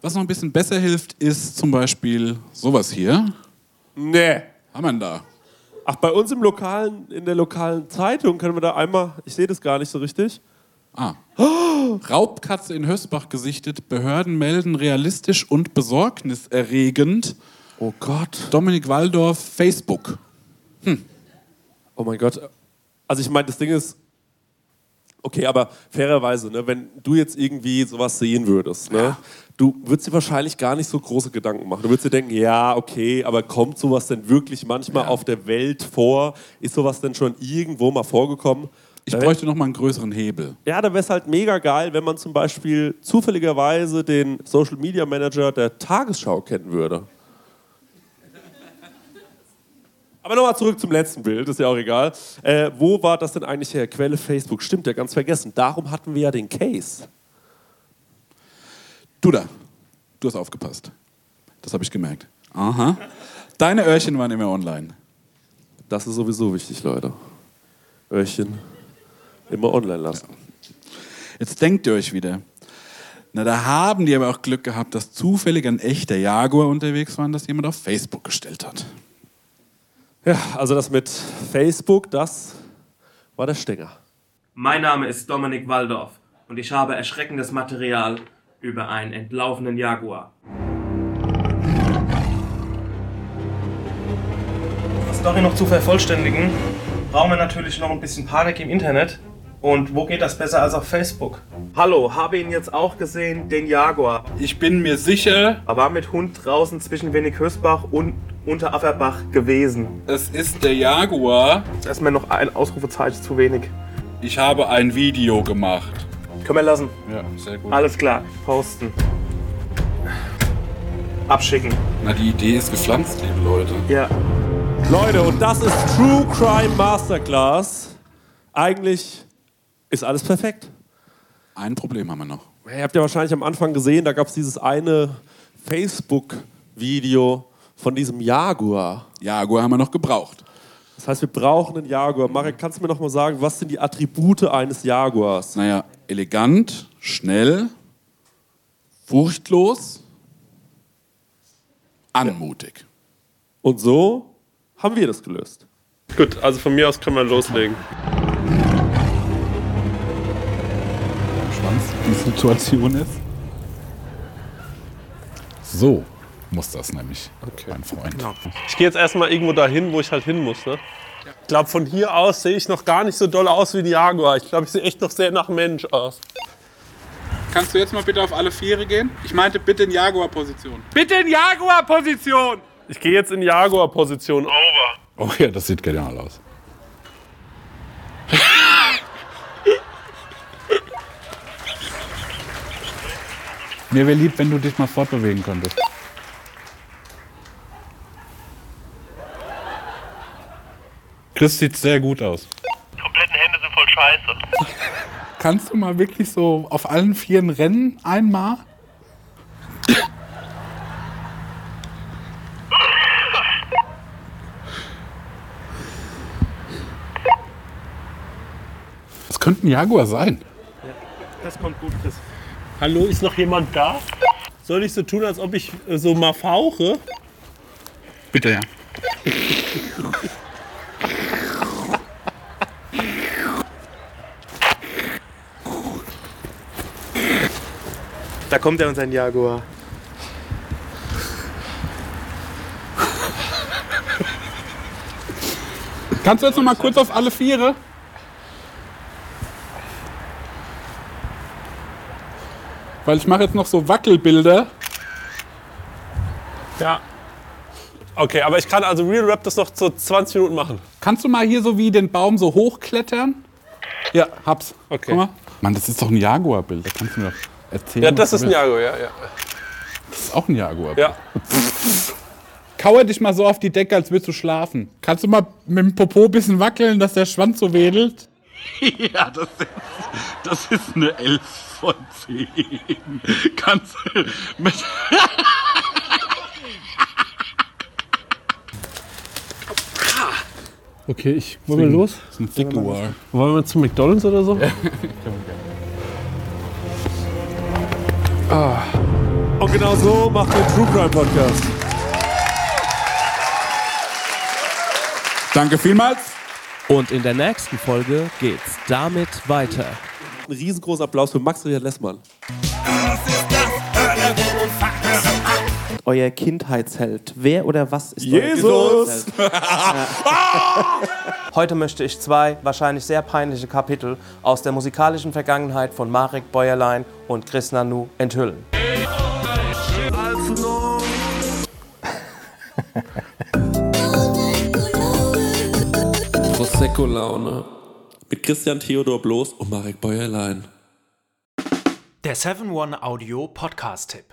Was noch ein bisschen besser hilft, ist zum Beispiel sowas hier. Nee. Haben wir denn da? Ach, bei uns im lokalen, in der lokalen Zeitung können wir da einmal, ich sehe das gar nicht so richtig. Ah. Raubkatze in Hösbach gesichtet. Behörden melden realistisch und besorgniserregend. Oh Gott. Dominik Waldorf, Facebook. Oh mein Gott. Also ich meine, das Ding ist, okay, aber fairerweise, ne, wenn du jetzt irgendwie sowas sehen würdest, ne, du würdest dir wahrscheinlich gar nicht so große Gedanken machen. Du würdest dir denken, ja, okay, aber kommt sowas denn wirklich manchmal auf der Welt vor? Ist sowas denn schon irgendwo mal vorgekommen? Ich bräuchte noch mal einen größeren Hebel. Ja, da wäre es halt mega geil, wenn man zum Beispiel zufälligerweise den Social Media Manager der Tagesschau kennen würde. Aber nochmal zurück zum letzten Bild, ist ja auch egal. Äh, wo war das denn eigentlich her? Quelle Facebook, stimmt ja, ganz vergessen. Darum hatten wir ja den Case. Du da, du hast aufgepasst. Das habe ich gemerkt. Aha. Deine Öhrchen waren immer online. Das ist sowieso wichtig, Leute. Öhrchen immer online lassen. Jetzt denkt ihr euch wieder. Na, da haben die aber auch Glück gehabt, dass zufällig ein echter Jaguar unterwegs war und das jemand auf Facebook gestellt hat. Ja, also das mit Facebook, das war der Stänger. Mein Name ist Dominik Waldorf und ich habe erschreckendes Material über einen entlaufenen Jaguar. Um die Story noch zu vervollständigen, brauchen wir natürlich noch ein bisschen Panik im Internet. Und wo geht das besser als auf Facebook? Hallo, habe ihn jetzt auch gesehen, den Jaguar. Ich bin mir sicher, Er war mit Hund draußen zwischen Wenig-Hösbach und Unterafferbach gewesen. es ist der Jaguar. Da ist mir noch ein Ausrufezeichen zu wenig. Ich habe ein Video gemacht. Können wir lassen. Ja, sehr gut. Alles klar. Posten. Abschicken. Na, die Idee ist gepflanzt, liebe Leute. Ja. Leute, und das ist True Crime Masterclass. Eigentlich ist alles perfekt. Ein Problem haben wir noch. Ihr habt ja wahrscheinlich am Anfang gesehen, da gab es dieses eine Facebook-Video von diesem Jaguar. Jaguar haben wir noch gebraucht. Das heißt, wir brauchen einen Jaguar. Marek, kannst du mir noch mal sagen, was sind die Attribute eines Jaguars? Naja, elegant, schnell, furchtlos, anmutig. Und so haben wir das gelöst. Gut, also von mir aus können wir loslegen. Schwanz die Situation ist. So muss das nämlich, mein Freund. Ich gehe jetzt erstmal irgendwo dahin, wo ich halt hin muss. Ne? Ich glaube, von hier aus sehe ich noch gar nicht so doll aus wie ein Jaguar. Ich glaube, ich sehe echt noch sehr nach Mensch aus. Kannst du jetzt mal bitte auf alle Viere gehen? Ich meinte bitte in Jaguar-Position. Bitte in Jaguar-Position! Ich gehe jetzt in Jaguar-Position. Over. Oh ja, das sieht genial aus. Mir wäre lieb, wenn du dich mal fortbewegen könntest. Chris sieht sehr gut aus. Kompletten Hände sind voll scheiße. Kannst du mal wirklich so auf allen Vieren rennen einmal? Das könnte ein Jaguar sein. Das kommt gut, Chris. Hallo, ist noch jemand da? Soll ich so tun, als ob ich äh, so mal fauche? Bitte, ja. Da kommt er unser Jaguar. Kannst du jetzt noch mal kurz auf alle Viere? Weil ich mache jetzt noch so Wackelbilder. Ja. Okay, aber ich kann also Real Rap das noch so 20 Minuten machen. Kannst du mal hier so wie den Baum so hochklettern? Ja, hab's. Okay. Guck mal. Mann, das ist doch ein Jaguar-Bild. Da kannst du mir doch erzählen. Ja, das ist ein. Jaguar, ja, ja. Das ist auch ein Jaguar. Ja. Kauer dich mal so auf die Decke, als würdest du schlafen. Kannst du mal mit dem Popo ein bisschen wackeln, dass der Schwanz so wedelt? Ja, das ist, das ist eine 11 von 10. Kannst du mit. Okay, ich. Wollen wir los? Das ist ein Jaguar. Wollen wir zu McDonalds oder so? Ah. Und genau so macht der True Crime Podcast. Danke vielmals. Und in der nächsten Folge geht's damit weiter. Ein riesengroßer Applaus für Max Richard Lessmann. Euer Kindheitsheld. Wer oder was ist Jesus! euer Kindheitsheld? Heute möchte ich zwei wahrscheinlich sehr peinliche Kapitel aus der musikalischen Vergangenheit von Marek Bäuerlein und Chris Nanu enthüllen. Prosecco-Laune. Mit Christian Theodor Bloß und Marek Bäuerlein. Der 7-One-Audio Podcast-Tipp.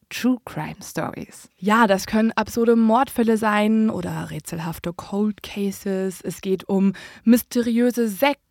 True Crime Stories. Ja, das können absurde Mordfälle sein oder rätselhafte Cold Cases. Es geht um mysteriöse Sekten.